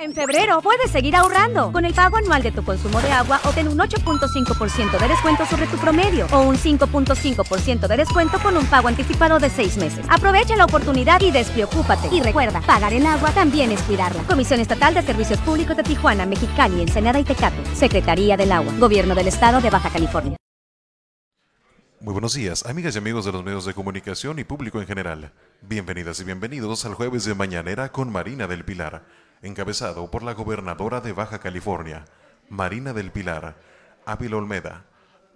En febrero puedes seguir ahorrando. Con el pago anual de tu consumo de agua, obtén un 8.5% de descuento sobre tu promedio o un 5.5% de descuento con un pago anticipado de seis meses. Aprovecha la oportunidad y despreocúpate. Y recuerda, pagar el agua también es cuidarla. Comisión Estatal de Servicios Públicos de Tijuana, Mexicali, Ensenada y Tecate. Secretaría del Agua. Gobierno del Estado de Baja California. Muy buenos días, amigas y amigos de los medios de comunicación y público en general. Bienvenidas y bienvenidos al jueves de Mañanera con Marina del Pilar encabezado por la gobernadora de Baja California, Marina del Pilar, Ávila Olmeda,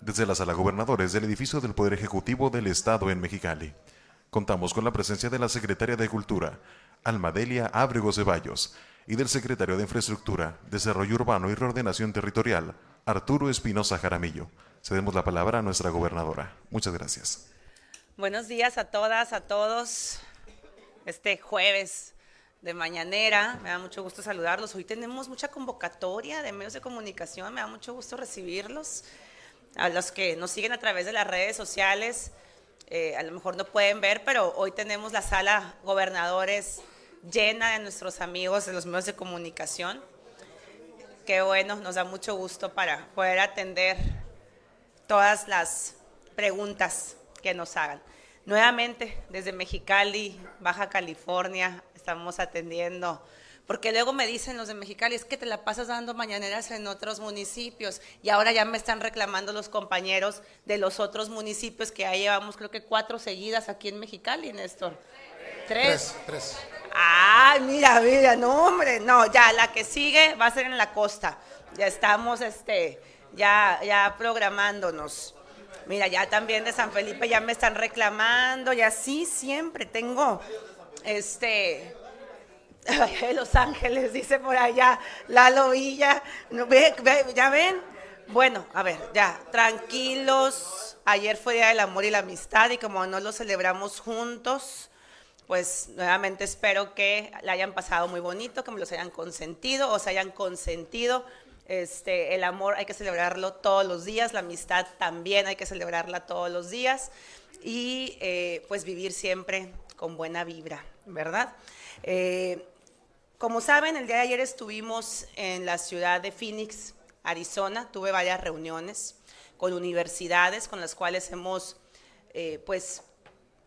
desde la sala gobernadores del edificio del Poder Ejecutivo del Estado en Mexicali. Contamos con la presencia de la secretaria de Cultura, Almadelia Ábrego Ceballos, y del secretario de Infraestructura, Desarrollo Urbano y Reordenación Territorial, Arturo Espinosa Jaramillo. Cedemos la palabra a nuestra gobernadora. Muchas gracias. Buenos días a todas, a todos. Este jueves de mañanera. Me da mucho gusto saludarlos. Hoy tenemos mucha convocatoria de medios de comunicación. Me da mucho gusto recibirlos. A los que nos siguen a través de las redes sociales, eh, a lo mejor no pueden ver, pero hoy tenemos la sala gobernadores llena de nuestros amigos de los medios de comunicación. Qué bueno, nos da mucho gusto para poder atender todas las preguntas que nos hagan. Nuevamente, desde Mexicali, Baja California, estamos atendiendo. Porque luego me dicen los de Mexicali, es que te la pasas dando mañaneras en otros municipios. Y ahora ya me están reclamando los compañeros de los otros municipios que ya llevamos, creo que cuatro seguidas aquí en Mexicali, Néstor. Tres. Tres. Ah, mira, mira, no, hombre, no, ya la que sigue va a ser en la costa. Ya estamos, este, ya, ya programándonos. Mira, ya también de San Felipe ya me están reclamando, y así siempre tengo este, Los Ángeles, dice por allá, Lalo Villa, ¿ya ven? Bueno, a ver, ya, tranquilos, ayer fue Día del Amor y la Amistad y como no lo celebramos juntos, pues nuevamente espero que la hayan pasado muy bonito, que me los hayan consentido o se hayan consentido. Este, el amor hay que celebrarlo todos los días, la amistad también hay que celebrarla todos los días y eh, pues vivir siempre con buena vibra, ¿verdad? Eh, como saben, el día de ayer estuvimos en la ciudad de Phoenix, Arizona, tuve varias reuniones con universidades con las cuales hemos eh, pues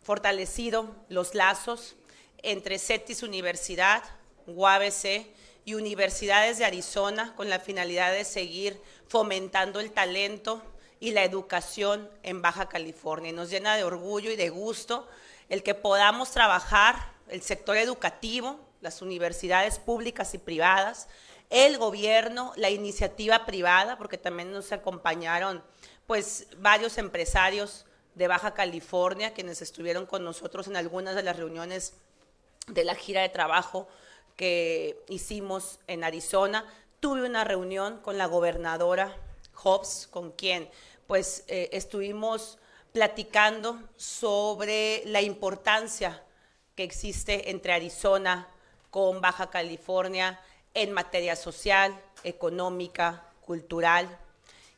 fortalecido los lazos entre CETIS Universidad, UABC y universidades de Arizona con la finalidad de seguir fomentando el talento y la educación en Baja California. Nos llena de orgullo y de gusto el que podamos trabajar el sector educativo, las universidades públicas y privadas, el gobierno, la iniciativa privada, porque también nos acompañaron pues varios empresarios de Baja California quienes estuvieron con nosotros en algunas de las reuniones de la gira de trabajo que hicimos en Arizona. Tuve una reunión con la gobernadora Hobbs, con quien pues eh, estuvimos platicando sobre la importancia que existe entre Arizona con Baja California en materia social, económica, cultural,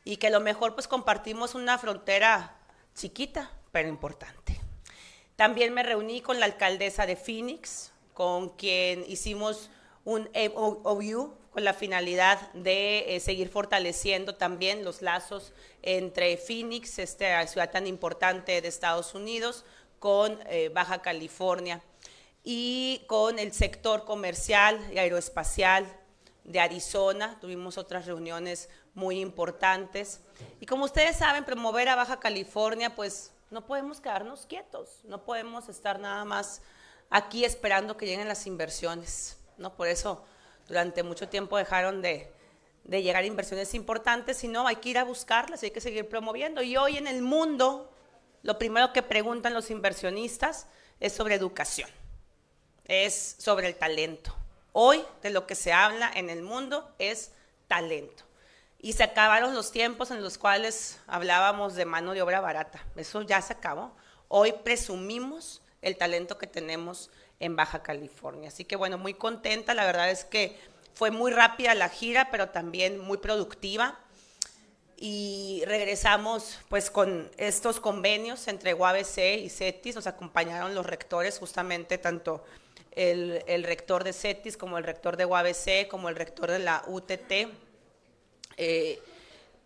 y que a lo mejor pues compartimos una frontera chiquita, pero importante. También me reuní con la alcaldesa de Phoenix, con quien hicimos un MOU con la finalidad de eh, seguir fortaleciendo también los lazos entre Phoenix, esta ciudad tan importante de Estados Unidos, con eh, Baja California y con el sector comercial y aeroespacial de Arizona. Tuvimos otras reuniones muy importantes. Y como ustedes saben, promover a Baja California, pues no podemos quedarnos quietos, no podemos estar nada más aquí esperando que lleguen las inversiones. ¿no? Por eso durante mucho tiempo dejaron de, llegar inversiones importantes, sino hay que ir a buscarlas hay que seguir promoviendo. Y hoy en el mundo, lo primero que preguntan los inversionistas es sobre educación, es sobre el talento. Hoy de lo que se habla en el mundo es talento. Y se acabaron los tiempos en los cuales hablábamos de mano de obra barata. Eso ya se acabó. Hoy presumimos el talento que tenemos en Baja California. Así que bueno, muy contenta, la verdad es que fue muy rápida la gira, pero también muy productiva. Y regresamos pues con estos convenios entre UABC y CETIS, nos acompañaron los rectores justamente tanto el, el rector de CETIS como el rector de UABC como el rector de la UTT, eh,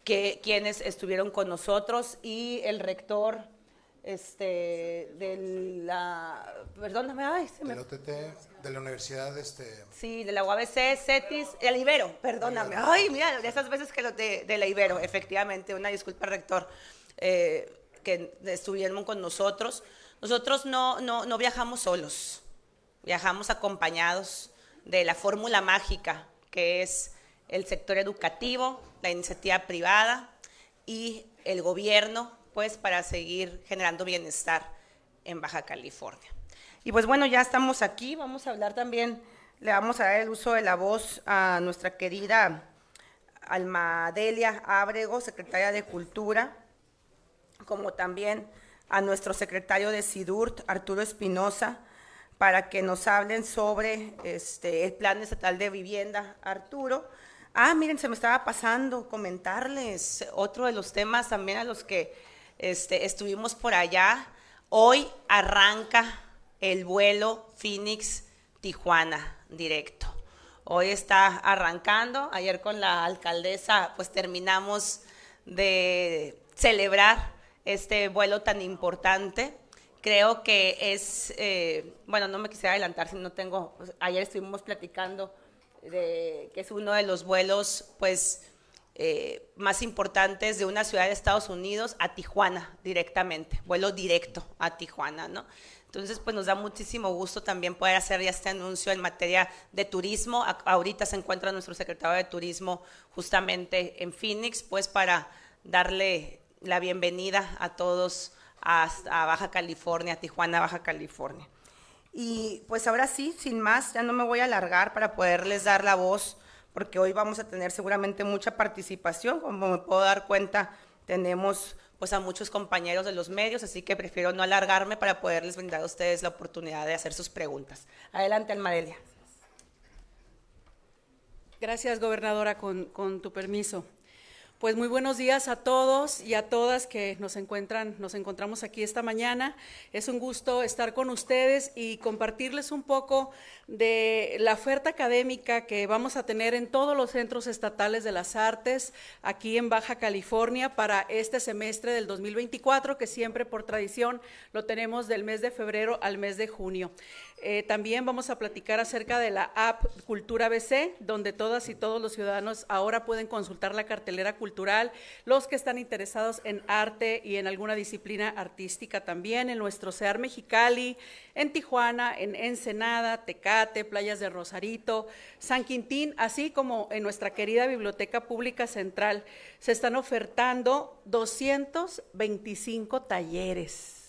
que, quienes estuvieron con nosotros y el rector este, de la, perdóname, ay, se me... De la UTT, de la universidad, este... Sí, de la UABC, CETIS, el Ibero, perdóname. Ay, mira, de esas veces que lo de, de la Ibero, efectivamente, una disculpa, rector, eh, que estuvieron con nosotros. Nosotros no, no, no viajamos solos, viajamos acompañados de la fórmula mágica, que es el sector educativo, la iniciativa privada y el gobierno pues para seguir generando bienestar en Baja California. Y pues bueno, ya estamos aquí, vamos a hablar también, le vamos a dar el uso de la voz a nuestra querida Almadelia Ábrego, secretaria de Cultura, como también a nuestro secretario de SIDURT, Arturo Espinosa, para que nos hablen sobre este, el Plan Estatal de Vivienda. Arturo, ah, miren, se me estaba pasando comentarles otro de los temas también a los que este, estuvimos por allá. Hoy arranca el vuelo Phoenix-Tijuana directo. Hoy está arrancando. Ayer con la alcaldesa pues terminamos de celebrar este vuelo tan importante. Creo que es, eh, bueno, no me quisiera adelantar si no tengo, pues, ayer estuvimos platicando de que es uno de los vuelos pues eh, más importantes de una ciudad de Estados Unidos a Tijuana directamente, vuelo directo a Tijuana, ¿no? Entonces, pues nos da muchísimo gusto también poder hacer ya este anuncio en materia de turismo. ahorita se encuentra nuestro secretario de Turismo justamente en Phoenix, pues para darle la bienvenida a todos a, a Baja California, a Tijuana, Baja California. Y pues ahora sí, sin más, ya no me voy a alargar para poderles dar la voz porque hoy vamos a tener seguramente mucha participación, como me puedo dar cuenta, tenemos pues a muchos compañeros de los medios, así que prefiero no alargarme para poderles brindar a ustedes la oportunidad de hacer sus preguntas. Adelante, Almadelia. Gracias, gobernadora, con, con tu permiso. Pues muy buenos días a todos y a todas que nos encuentran, nos encontramos aquí esta mañana. Es un gusto estar con ustedes y compartirles un poco de la oferta académica que vamos a tener en todos los centros estatales de las artes aquí en Baja California para este semestre del 2024, que siempre por tradición lo tenemos del mes de febrero al mes de junio. Eh, también vamos a platicar acerca de la app Cultura BC, donde todas y todos los ciudadanos ahora pueden consultar la cartelera cultural, los que están interesados en arte y en alguna disciplina artística también, en nuestro CEAR Mexicali, en Tijuana, en Ensenada, Tecate, Playas de Rosarito, San Quintín, así como en nuestra querida Biblioteca Pública Central. Se están ofertando 225 talleres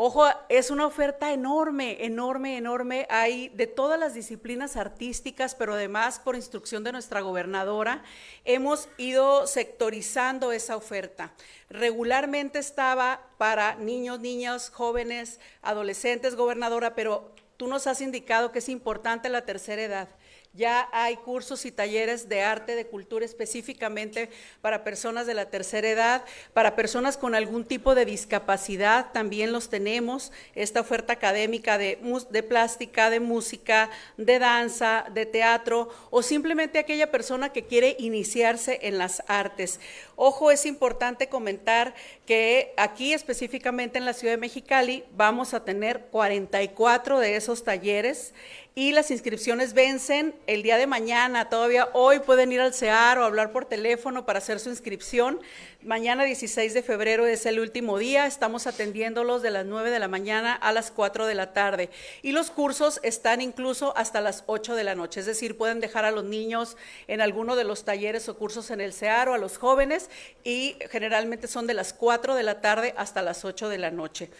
Ojo, es una oferta enorme, enorme, enorme. Hay de todas las disciplinas artísticas, pero además por instrucción de nuestra gobernadora, hemos ido sectorizando esa oferta. Regularmente estaba para niños, niñas, jóvenes, adolescentes, gobernadora, pero tú nos has indicado que es importante la tercera edad. Ya hay cursos y talleres de arte, de cultura específicamente para personas de la tercera edad, para personas con algún tipo de discapacidad, también los tenemos. Esta oferta académica de, de plástica, de música, de danza, de teatro o simplemente aquella persona que quiere iniciarse en las artes. Ojo, es importante comentar que aquí específicamente en la ciudad de Mexicali vamos a tener 44 de esos talleres y las inscripciones vencen el día de mañana. Todavía hoy pueden ir al CEAR o hablar por teléfono para hacer su inscripción. Mañana 16 de febrero es el último día. Estamos atendiéndolos de las 9 de la mañana a las 4 de la tarde. Y los cursos están incluso hasta las 8 de la noche. Es decir, pueden dejar a los niños en alguno de los talleres o cursos en el CEAR o a los jóvenes y generalmente son de las 4 de la tarde hasta las 8 de la noche.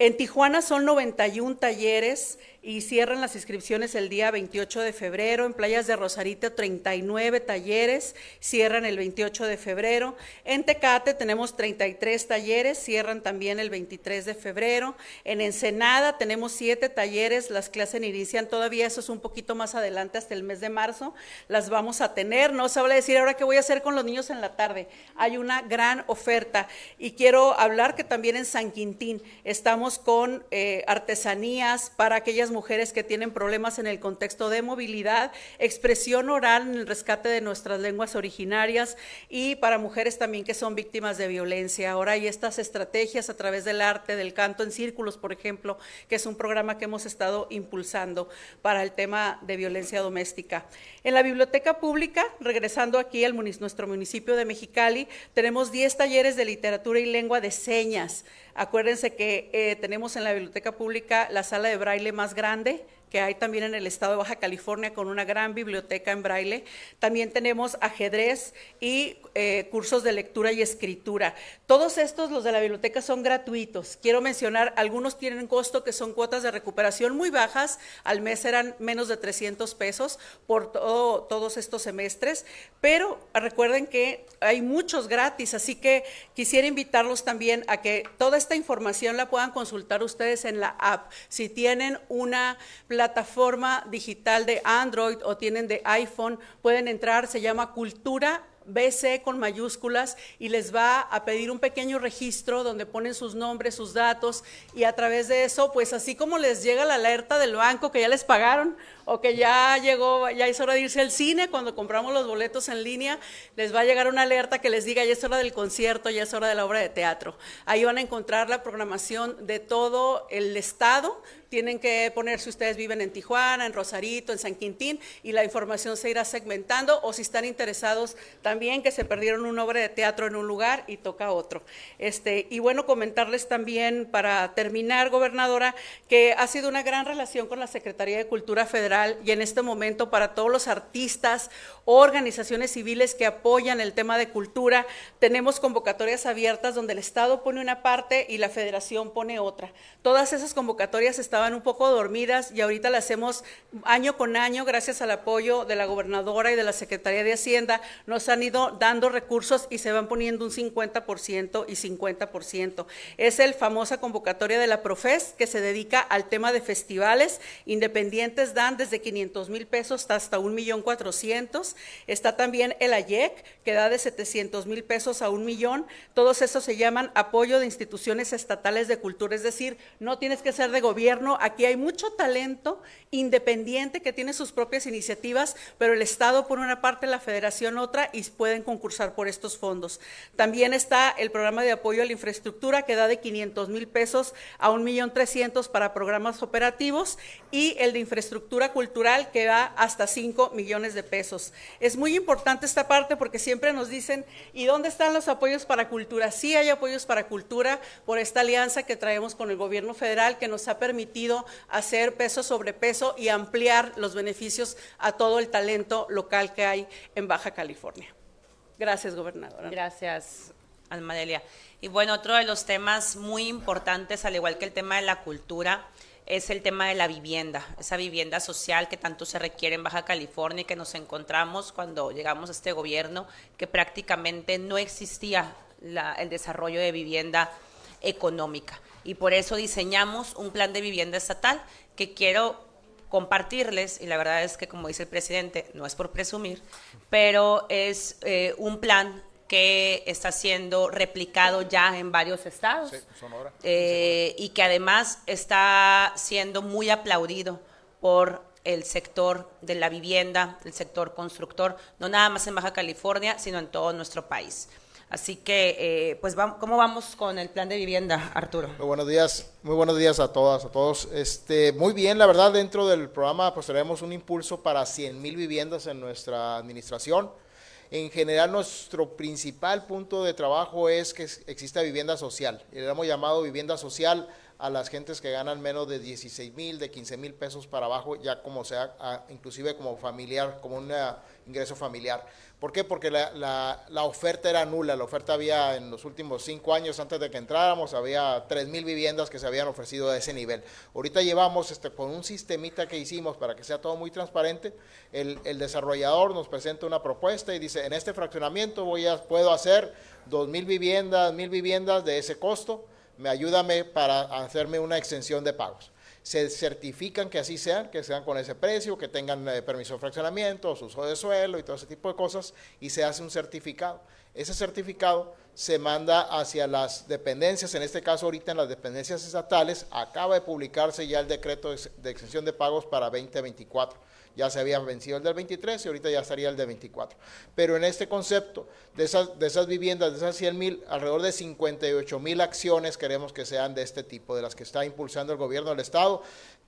En Tijuana son 91 talleres y cierran las inscripciones el día 28 de febrero. En Playas de Rosarito 39 talleres, cierran el 28 de febrero. En tenemos 33 talleres, cierran también el 23 de febrero. En Ensenada tenemos siete talleres, las clases inician todavía, eso es un poquito más adelante, hasta el mes de marzo. Las vamos a tener, no se habla decir ahora qué voy a hacer con los niños en la tarde. Hay una gran oferta. Y quiero hablar que también en San Quintín estamos con eh, artesanías para aquellas mujeres que tienen problemas en el contexto de movilidad, expresión oral en el rescate de nuestras lenguas originarias y para mujeres también que son víctimas de violencia. Ahora hay estas estrategias a través del arte, del canto en círculos, por ejemplo, que es un programa que hemos estado impulsando para el tema de violencia doméstica. En la biblioteca pública, regresando aquí al nuestro municipio de Mexicali, tenemos 10 talleres de literatura y lengua de señas. Acuérdense que eh, tenemos en la biblioteca pública la sala de braille más grande que hay también en el estado de Baja California con una gran biblioteca en braille. También tenemos ajedrez y eh, cursos de lectura y escritura. Todos estos, los de la biblioteca, son gratuitos. Quiero mencionar, algunos tienen costo que son cuotas de recuperación muy bajas, al mes eran menos de 300 pesos por todos estos semestres, pero recuerden que hay muchos gratis, así que quisiera invitarlos también a que toda esta información la puedan consultar ustedes en la app. Si tienen una plataforma plataforma digital de Android o tienen de iPhone, pueden entrar, se llama Cultura BC con mayúsculas y les va a pedir un pequeño registro donde ponen sus nombres, sus datos y a través de eso, pues así como les llega la alerta del banco que ya les pagaron o que ya llegó, ya es hora de irse al cine, cuando compramos los boletos en línea, les va a llegar una alerta que les diga ya es hora del concierto, ya es hora de la obra de teatro. Ahí van a encontrar la programación de todo el estado, tienen que poner si ustedes viven en Tijuana, en Rosarito, en San Quintín, y la información se irá segmentando, o si están interesados también que se perdieron una obra de teatro en un lugar y toca otro. Este, y bueno, comentarles también para terminar, gobernadora, que ha sido una gran relación con la Secretaría de Cultura Federal y en este momento para todos los artistas organizaciones civiles que apoyan el tema de cultura, tenemos convocatorias abiertas donde el Estado pone una parte y la Federación pone otra. Todas esas convocatorias estaban un poco dormidas y ahorita las hacemos año con año gracias al apoyo de la gobernadora y de la Secretaría de Hacienda. Nos han ido dando recursos y se van poniendo un 50% y 50%. Es el famosa convocatoria de la Profes que se dedica al tema de festivales. Independientes dan desde 500 mil pesos hasta un millón cuatrocientos. Está también el AYEC que da de 700 mil pesos a un millón. Todos esos se llaman apoyo de instituciones estatales de cultura, es decir, no tienes que ser de gobierno, aquí hay mucho talento independiente que tiene sus propias iniciativas, pero el Estado por una parte, la Federación otra, y pueden concursar por estos fondos. También está el programa de apoyo a la infraestructura que da de 500 mil pesos a un millón trescientos para programas operativos y el de infraestructura cultural que da hasta 5 millones de pesos. Es muy importante esta parte porque siempre nos dicen, ¿y dónde están los apoyos para cultura? Sí hay apoyos para cultura por esta alianza que traemos con el gobierno federal que nos ha permitido hacer peso sobre peso y ampliar los beneficios a todo el talento local que hay en Baja California. Gracias, gobernadora. Gracias, Almadelia. Y bueno, otro de los temas muy importantes, al igual que el tema de la cultura, es el tema de la vivienda, esa vivienda social que tanto se requiere en Baja California y que nos encontramos cuando llegamos a este gobierno, que prácticamente no existía el desarrollo de vivienda económica. Y por eso diseñamos un plan de vivienda estatal que quiero compartirles, y la verdad es que como dice el presidente, no es por presumir, pero es eh, un plan que está siendo replicado ya en varios estados eh, y que además está siendo muy aplaudido por el sector de la vivienda, el sector constructor, no nada más en Baja California, sino en todo nuestro país. Así que, eh, pues, ¿cómo vamos con el plan de vivienda, Arturo? Muy buenos días, muy buenos días a todas, a todos. Este, muy bien, la verdad, dentro del programa, pues tenemos un impulso para 100 mil viviendas en nuestra administración. En general, nuestro principal punto de trabajo es que exista vivienda social. Le hemos llamado vivienda social a las gentes que ganan menos de 16 mil, de 15 mil pesos para abajo, ya como sea, inclusive como familiar, como un ingreso familiar. ¿Por qué? Porque la, oferta era nula, la oferta había en los últimos cinco años antes de que entráramos, había 3 mil viviendas que se habían ofrecido a ese nivel. Ahorita llevamos este, con un sistemita que hicimos para que sea todo muy transparente, el, desarrollador nos presenta una propuesta y dice, en este fraccionamiento voy a, puedo hacer 2 mil viviendas, mil viviendas de ese costo, me ayúdame para hacerme una extensión de pagos. Se certifican que así sean, que sean con ese precio, que tengan eh, permiso de fraccionamiento, uso de suelo y todo ese tipo de cosas, y se hace un certificado. Ese certificado se manda hacia las dependencias, en este caso ahorita en las dependencias estatales, acaba de publicarse ya el decreto de extensión de pagos para 2024 ya se había vencido el del 23 y ahorita ya estaría el del 24. Pero en este concepto de esas, de esas viviendas, de esas 100 mil, alrededor de 58 mil acciones queremos que sean de este tipo, de las que está impulsando el gobierno del Estado.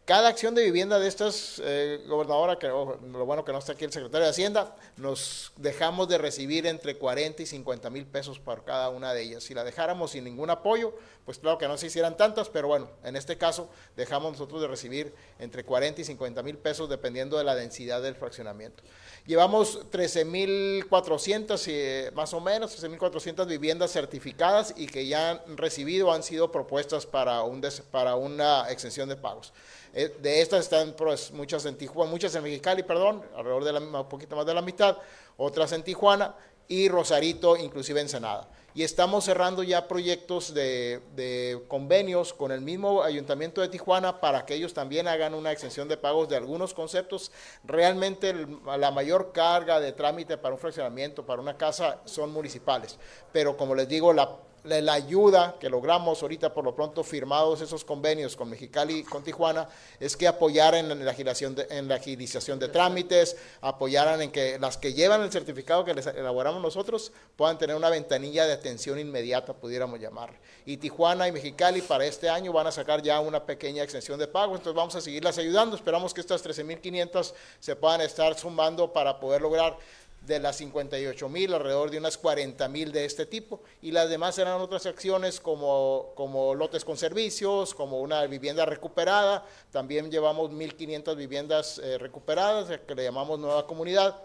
Cada acción de vivienda de estas, eh, gobernadora, que lo bueno que no está aquí el secretario de Hacienda, nos dejamos de recibir entre 40 y 50 mil pesos por cada una de ellas. Si la dejáramos sin ningún apoyo, pues claro que no se hicieran tantas, pero bueno, en este caso dejamos nosotros de recibir entre 40 y 50 mil pesos dependiendo de la densidad del fraccionamiento. Llevamos 13.400, eh, más o menos, 13.400 viviendas certificadas y que ya han recibido, han sido propuestas para, un para una extensión de pagos. Eh, de estas están pues, muchas en Tijuana, muchas en Mexicali, perdón, alrededor de la, un poquito más de la mitad, otras en Tijuana y Rosarito, inclusive en Senada. Y estamos cerrando ya proyectos de, convenios con el mismo Ayuntamiento de Tijuana para que ellos también hagan una extensión de pagos de algunos conceptos. Realmente la mayor carga de trámite para un fraccionamiento, para una casa, son municipales. Pero como les digo, la la, ayuda que logramos ahorita por lo pronto firmados esos convenios con Mexicali y con Tijuana es que apoyaran en la, agilización de, en la agilización de trámites, apoyaran en que las que llevan el certificado que les elaboramos nosotros puedan tener una ventanilla de atención inmediata, pudiéramos llamar. Y Tijuana y Mexicali para este año van a sacar ya una pequeña extensión de pago, entonces vamos a seguirlas ayudando, esperamos que estas 13.500 se puedan estar sumando para poder lograr de las 58 mil, alrededor de unas 40 mil de este tipo, y las demás eran otras acciones como, como lotes con servicios, como una vivienda recuperada, también llevamos 1.500 viviendas eh, recuperadas, que le llamamos nueva comunidad,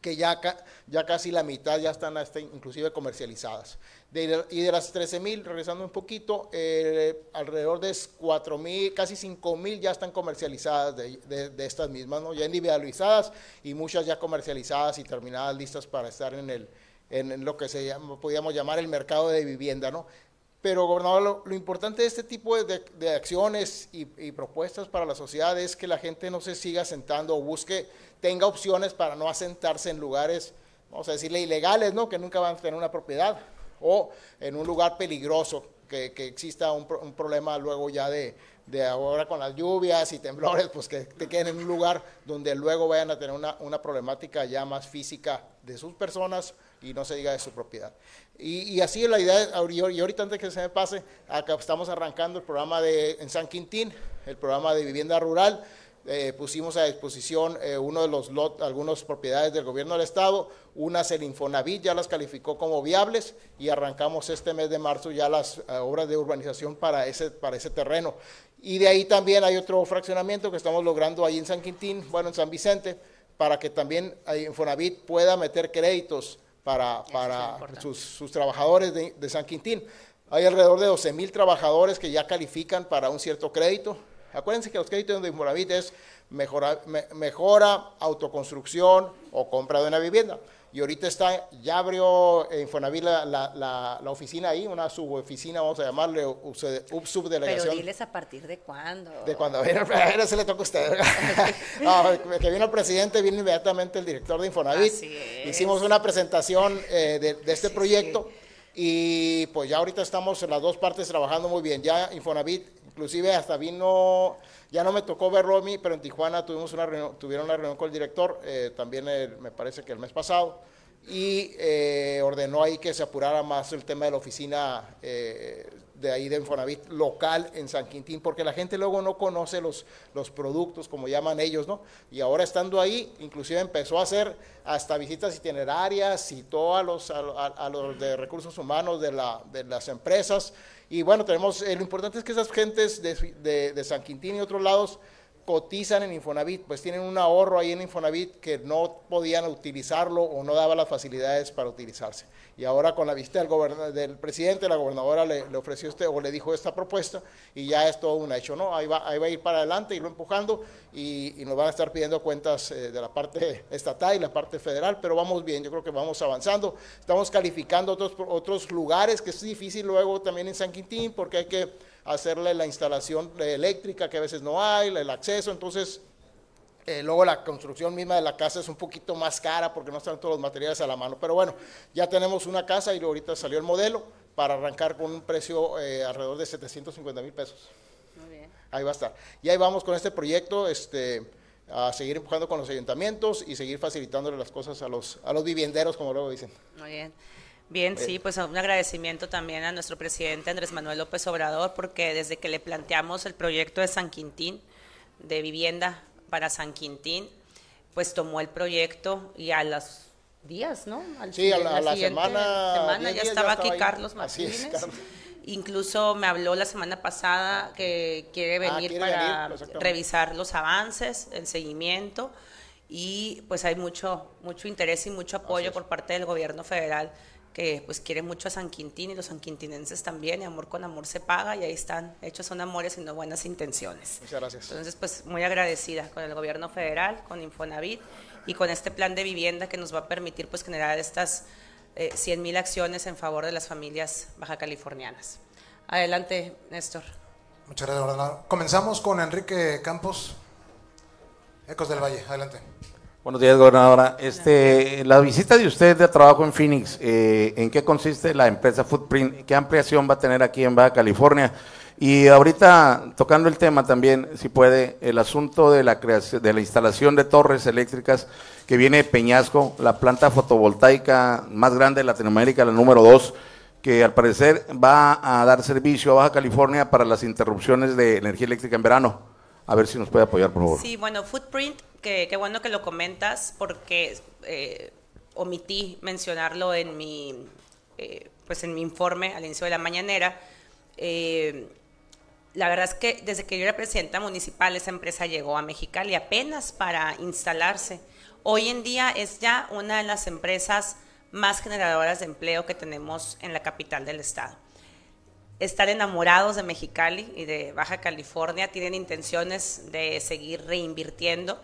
que ya, ya casi la mitad ya están hasta inclusive comercializadas. y de las 13 mil, regresando un poquito, eh, alrededor de 4 mil, casi 5 mil ya están comercializadas de, de, estas mismas, ¿no? ya individualizadas y muchas ya comercializadas y terminadas, listas para estar en, el, en, lo que se llama, podríamos llamar el mercado de vivienda. ¿no? Pero, gobernador, lo, importante de este tipo de, acciones y, propuestas para la sociedad es que la gente no se siga sentando o busque, tenga opciones para no asentarse en lugares, vamos a decirle, ilegales, ¿no? Que nunca van a tener una propiedad o en un lugar peligroso, que, exista un, un, problema luego ya de, ahora con las lluvias y temblores, pues que te queden en un lugar donde luego vayan a tener una problemática ya más física de sus personas y no se diga de su propiedad. Y, así la idea, y ahorita antes que se me pase, acá estamos arrancando el programa de, en San Quintín, el programa de vivienda rural, eh, pusimos a disposición eh, uno de los lot, algunas propiedades del gobierno del estado, unas el Infonavit ya las calificó como viables y arrancamos este mes de marzo ya las eh, obras de urbanización para ese, para ese terreno. Y de ahí también hay otro fraccionamiento que estamos logrando ahí en San Quintín, bueno, en San Vicente, para que también Infonavit pueda meter créditos para, para sus, trabajadores de, San Quintín. Hay alrededor de 12 mil trabajadores que ya califican para un cierto crédito. Acuérdense que los créditos de Infonavit es mejora, mejora, autoconstrucción o compra de una vivienda. Y ahorita está, ya abrió Infonavit la, la, la, oficina ahí, una suboficina, vamos a llamarle, subdelegación. Pero diles a partir de cuándo. De cuando viene el se le toca a usted. no, que vino el presidente, viene inmediatamente el director de Infonavit. Hicimos una presentación eh, de, de, este proyecto. Y pues ya ahorita estamos en las dos partes trabajando muy bien. Ya Infonavit, inclusive hasta vino ya no me tocó verlo a mí, pero en Tijuana tuvimos una tuvieron una reunión con el director, eh, también me parece que el mes pasado, y eh, ordenó ahí que se apurara más el tema de la oficina eh, de ahí de Infonavit local en San Quintín, porque la gente luego no conoce los, los productos, como llaman ellos, ¿no? Y ahora estando ahí, inclusive empezó a hacer hasta visitas itinerarias y a los, a, los de recursos humanos de, la, de las empresas. Y bueno, tenemos, eh, lo importante es que esas gentes de, de, de San Quintín y otros lados, cotizan en Infonavit, pues tienen un ahorro ahí en Infonavit que no podían utilizarlo o no daba las facilidades para utilizarse. Y ahora con la visita del, del presidente, la gobernadora le, ofreció este o le dijo esta propuesta y ya es todo un hecho, ¿no? Ahí va, ahí va a ir para adelante, irlo empujando y, nos van a estar pidiendo cuentas eh, de la parte estatal y la parte federal, pero vamos bien, yo creo que vamos avanzando. Estamos calificando otros, otros lugares que es difícil luego también en San Quintín porque hay que hacerle la instalación eléctrica que a veces no hay, el acceso, entonces eh, luego la construcción misma de la casa es un poquito más cara porque no están todos los materiales a la mano. Pero bueno, ya tenemos una casa y ahorita salió el modelo para arrancar con un precio eh, alrededor de 750 mil pesos. Muy bien. Ahí va a estar. Y ahí vamos con este proyecto, este, a seguir empujando con los ayuntamientos y seguir facilitándole las cosas a los, a los vivienderos, como luego dicen. Muy bien. Bien, sí, pues un agradecimiento también a nuestro presidente Andrés Manuel López Obrador, porque desde que le planteamos el proyecto de San Quintín, de vivienda para San Quintín, pues tomó el proyecto y a los días, ¿no? sí, a la, semana, ya, estaba aquí Carlos Martínez. Incluso me habló la semana pasada que quiere ah, venir para revisar los avances, el seguimiento y pues hay mucho mucho interés y mucho apoyo por parte del gobierno federal que pues quiere mucho a San Quintín y los sanquintinenses también, y amor con amor se paga, y ahí están, hechos son amores y no buenas intenciones. Muchas gracias. Entonces, pues muy agradecida con el gobierno federal, con Infonavit y con este plan de vivienda que nos va a permitir pues generar estas eh, 100 mil acciones en favor de las familias baja californianas. Adelante, Néstor. Muchas gracias, Comenzamos con Enrique Campos, Ecos del Valle. Adelante. Buenos días, gobernadora. Este, la visita de usted de trabajo en Phoenix, eh, ¿en qué consiste la empresa Footprint? ¿Qué ampliación va a tener aquí en Baja California? Y ahorita, tocando el tema también, si puede, el asunto de la creación, de la instalación de torres eléctricas que viene de Peñasco, la planta fotovoltaica más grande de Latinoamérica, la número dos, que al parecer va a dar servicio a Baja California para las interrupciones de energía eléctrica en verano. A ver si nos puede apoyar, por favor. Sí, bueno, Footprint qué bueno que lo comentas porque eh, omití mencionarlo en mi, eh, pues en mi informe al inicio de la mañanera. Eh, la verdad es que desde que yo era presidenta municipal, esa empresa llegó a Mexicali apenas para instalarse. Hoy en día es ya una de las empresas más generadoras de empleo que tenemos en la capital del estado. Están enamorados de Mexicali y de Baja California, tienen intenciones de seguir reinvirtiendo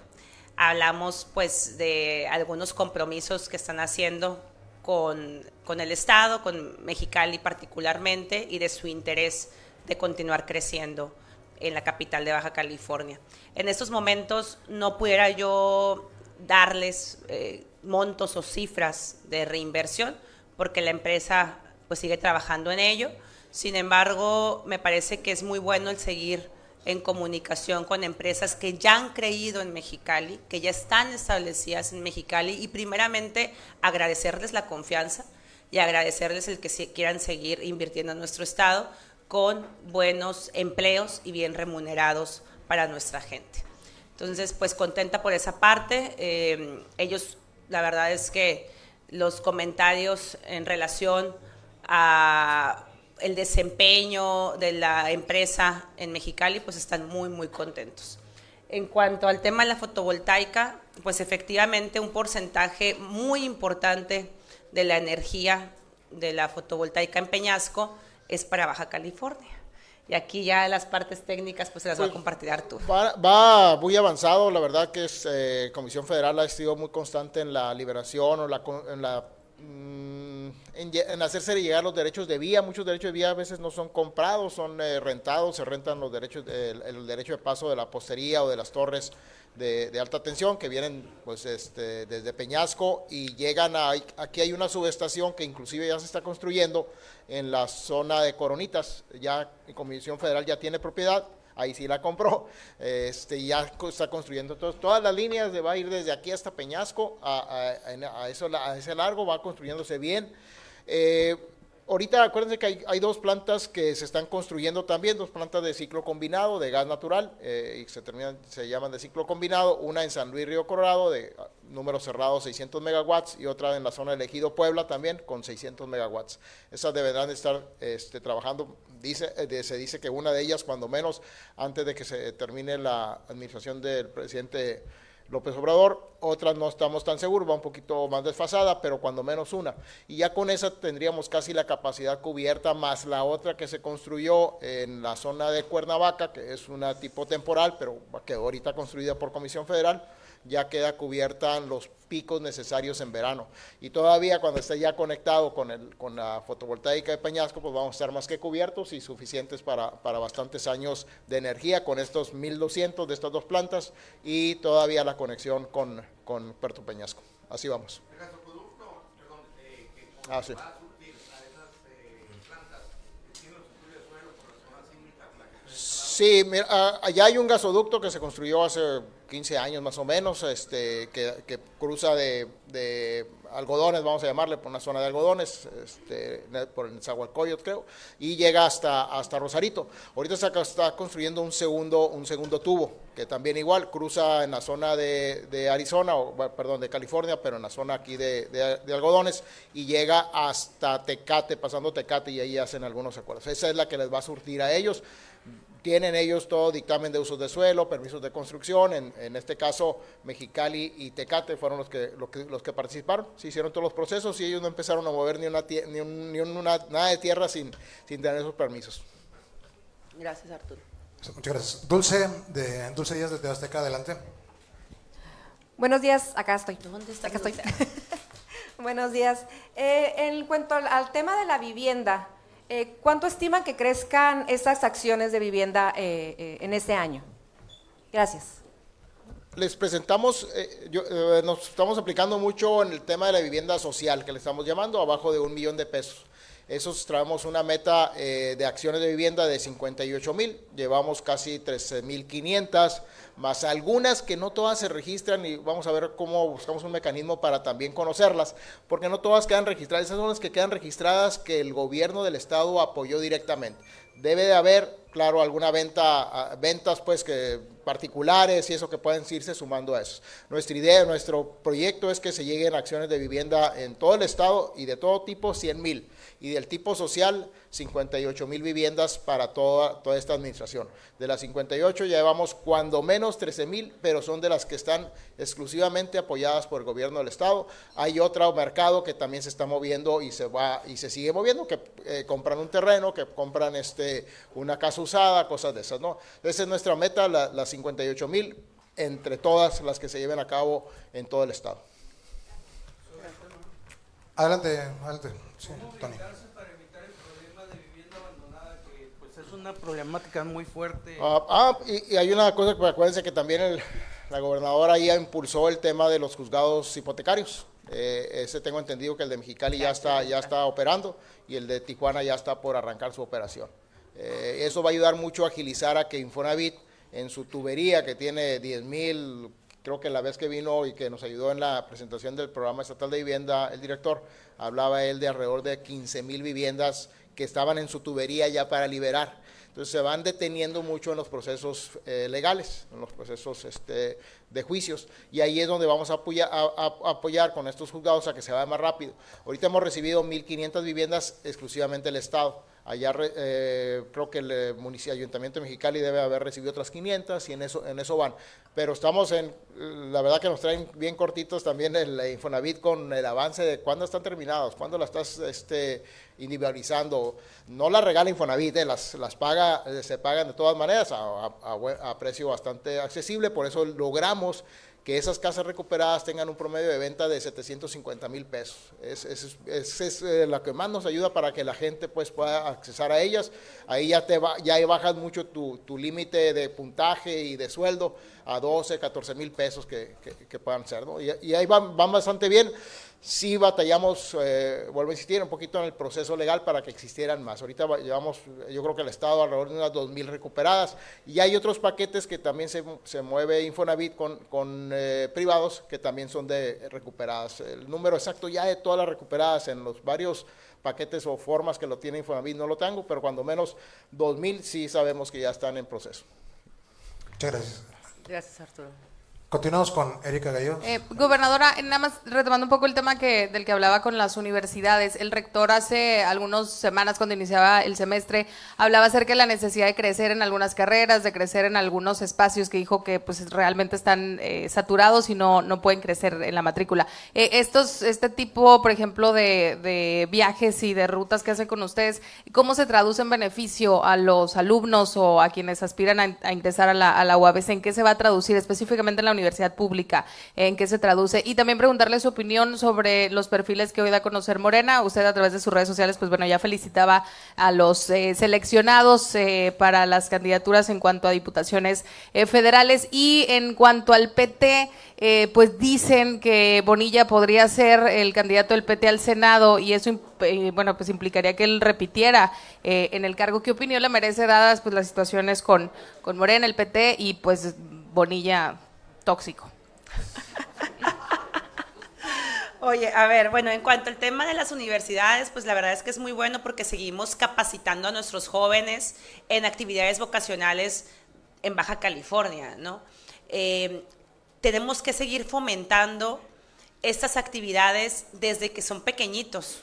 hablamos pues de algunos compromisos que están haciendo con, el Estado, con Mexicali particularmente, y de su interés de continuar creciendo en la capital de Baja California. En estos momentos no pudiera yo darles eh, montos o cifras de reinversión, porque la empresa pues sigue trabajando en ello. Sin embargo, me parece que es muy bueno el seguir en comunicación con empresas que ya han creído en Mexicali, que ya están establecidas en Mexicali y primeramente agradecerles la confianza y agradecerles el que quieran seguir invirtiendo en nuestro estado con buenos empleos y bien remunerados para nuestra gente. Entonces, pues contenta por esa parte. Eh, ellos, la verdad es que los comentarios en relación a el desempeño de la empresa en Mexicali, pues están muy, muy contentos. En cuanto al tema de la fotovoltaica, pues efectivamente un porcentaje muy importante de la energía de la fotovoltaica en Peñasco es para Baja California. Y aquí ya las partes técnicas pues se las va a pues, compartir Arturo. Va, muy avanzado, la verdad que es eh, Comisión Federal ha sido muy constante en la liberación o la, en la Mm, en, hacerse llegar los derechos de vía. Muchos derechos de vía a veces no son comprados, son eh, rentados, se rentan los derechos, el, derecho de paso de la postería o de las torres de, alta tensión que vienen pues este, desde Peñasco y llegan a, aquí hay una subestación que inclusive ya se está construyendo en la zona de Coronitas, ya la Comisión Federal ya tiene propiedad ahí sí la compró, este, ya está construyendo todas las líneas, de, va a ir desde aquí hasta Peñasco, a, eso, a ese largo, va construyéndose bien. Eh, ahorita acuérdense que hay, dos plantas que se están construyendo también, dos plantas de ciclo combinado de gas natural eh, y se, terminan, se llaman de ciclo combinado, una en San Luis Río Colorado de ah, número cerrado 600 megawatts y otra en la zona de Ejido Puebla también con 600 megawatts. Esas deberán estar este, trabajando, dice, eh, se dice que una de ellas cuando menos antes de que se termine la administración del presidente López Obrador, otras no estamos tan seguros, va un poquito más desfasada, pero cuando menos una. Y ya con esa tendríamos casi la capacidad cubierta, más la otra que se construyó en la zona de Cuernavaca, que es una tipo temporal, pero quedó ahorita construida por Comisión Federal ya queda cubierta los picos necesarios en verano. Y todavía cuando esté ya conectado con, el, con la fotovoltaica de Peñasco, pues vamos a estar más que cubiertos y suficientes para, para bastantes años de energía con estos 1200 de estas dos plantas y todavía la conexión con, con Puerto Peñasco. Así vamos. Ah, sí. Sí, mira, ah, allá hay un gasoducto que se construyó hace 15 años más o menos, este, que, cruza de, algodones, vamos a llamarle, por una zona de algodones, este, por el Zahualcoyot creo, y llega hasta, hasta Rosarito. Ahorita se está construyendo un segundo, un segundo tubo, que también igual cruza en la zona de, Arizona, o perdón, de California, pero en la zona aquí de, de, algodones, y llega hasta Tecate, pasando Tecate, y ahí hacen algunos acuerdos. Esa es la que les va a surtir a ellos tienen ellos todo dictamen de usos de suelo, permisos de construcción, en, en este caso Mexicali y Tecate fueron los que, los que, participaron, se hicieron todos los procesos y ellos no empezaron a mover ni, una, ni, ni una, nada de tierra sin, sin tener esos permisos. Gracias Arturo. Muchas gracias. Dulce, de Dulce Díaz desde Azteca, adelante. Buenos días, acá estoy. ¿Dónde está acá estoy. Buenos días. Eh, en cuanto al tema de la vivienda, eh, ¿Cuánto estiman que crezcan estas acciones de vivienda eh, eh, en este año? Gracias. Les presentamos, nos estamos aplicando mucho en el tema de la vivienda social, que le estamos llamando, abajo de un millón de pesos. Esos traemos una meta de acciones de vivienda de 58 mil, llevamos casi 13 mil 500 más algunas que no todas se registran y vamos a ver cómo buscamos un mecanismo para también conocerlas, porque no todas quedan registradas, esas son las que quedan registradas que el gobierno del estado apoyó directamente. Debe de haber, claro, alguna venta, ventas pues que particulares y eso que pueden irse sumando a eso. Nuestra idea, nuestro proyecto es que se lleguen acciones de vivienda en todo el estado y de todo tipo, 100 mil y del tipo social 58 mil viviendas para toda, toda esta administración. De las 58 ya llevamos cuando menos 13 mil, pero son de las que están exclusivamente apoyadas por el gobierno del estado. Hay otro mercado que también se está moviendo y se va y se sigue moviendo, que eh, compran un terreno, que compran este una casa usada, cosas de esas, ¿no? Esa es nuestra meta, las 58 mil entre todas las que se lleven a cabo en todo el estado. Adelante, adelante. Sí, Tony. para evitar el problema de vivienda abandonada que pues es una problemática muy fuerte? Ah, ah y, hay una cosa que acuérdense que también el, la gobernadora ya impulsó el tema de los juzgados hipotecarios. Eh, ese tengo entendido que el de Mexicali ya está, ya está operando y el de Tijuana ya está por arrancar su operación. Eh, eso va a ayudar mucho a agilizar a que Infonavit en su tubería que tiene 10 mil, creo que la vez que vino y que nos ayudó en la presentación del programa estatal de vivienda, el director, hablaba él de alrededor de 15 mil viviendas que estaban en su tubería ya para liberar. Entonces se van deteniendo mucho en los procesos eh, legales, en los procesos este, de juicios, y ahí es donde vamos a apoyar, a, apoyar, con estos juzgados a que se vaya más rápido. Ahorita hemos recibido 1.500 viviendas exclusivamente del Estado Allá eh, creo que el eh, Ayuntamiento de Mexicali debe haber recibido otras 500 y en eso, en eso van. Pero estamos en, la verdad que nos traen bien cortitos también el Infonavit con el avance de cuándo están terminados, cuándo la estás este, individualizando. No la regala Infonavit, eh, las, las paga, se pagan de todas maneras a, a precio bastante accesible, por eso logramos que esas casas recuperadas tengan un promedio de venta de 750 mil pesos. Es, es, es, eh, la que más nos ayuda para que la gente pues, pueda accesar a ellas. Ahí ya, te va, ya bajas mucho tu, tu límite de puntaje y de sueldo a 12, 14 mil pesos que, que, puedan ser. ¿no? Y, ahí van, van, bastante bien. Sí batallamos, eh, vuelvo a insistir, un poquito en el proceso legal para que existieran más. Ahorita va- llevamos, yo creo que el Estado alrededor de unas 2.000 recuperadas y hay otros paquetes que también se, se mueve Infonavit con, con eh, privados que también son de recuperadas. El número exacto ya de todas las recuperadas en los varios paquetes o formas que lo tiene Infonavit no lo tengo, pero cuando menos 2.000 sí sabemos que ya están en proceso. Muchas gracias. Gracias, Arturo. Continuamos con Erika Gallo. Eh, gobernadora, nada más retomando un poco el tema que, del que hablaba con las universidades, el rector hace algunas semanas cuando iniciaba el semestre hablaba acerca de la necesidad de crecer en algunas carreras, de crecer en algunos espacios que dijo que pues realmente están eh, saturados y no, no pueden crecer en la matrícula. Eh, estos, este tipo, por ejemplo, de, viajes y de rutas que hacen con ustedes, ¿cómo se traduce en beneficio a los alumnos o a quienes aspiran a, a ingresar a la, a la UABC? ¿En qué se va a traducir específicamente en la universidad pública? ¿En qué se traduce? Y también preguntarle su opinión sobre los perfiles que hoy da a conocer Morena. Usted a través de sus redes sociales, pues bueno, ya felicitaba a los eh, seleccionados eh, para las candidaturas en cuanto a diputaciones eh, federales y en cuanto al PT, eh, pues dicen que Bonilla podría ser el candidato del PT al Senado y eso, eh, bueno, pues implicaría que él repitiera eh, en el cargo. ¿Qué opinión le merece dadas pues las situaciones con, con Morena, el PT y pues Bonilla tóxico? Oye, a ver, bueno, en cuanto al tema de las universidades, pues la verdad es que es muy bueno porque seguimos capacitando a nuestros jóvenes en actividades vocacionales en Baja California, ¿no? Eh, tenemos que seguir fomentando estas actividades desde que son pequeñitos,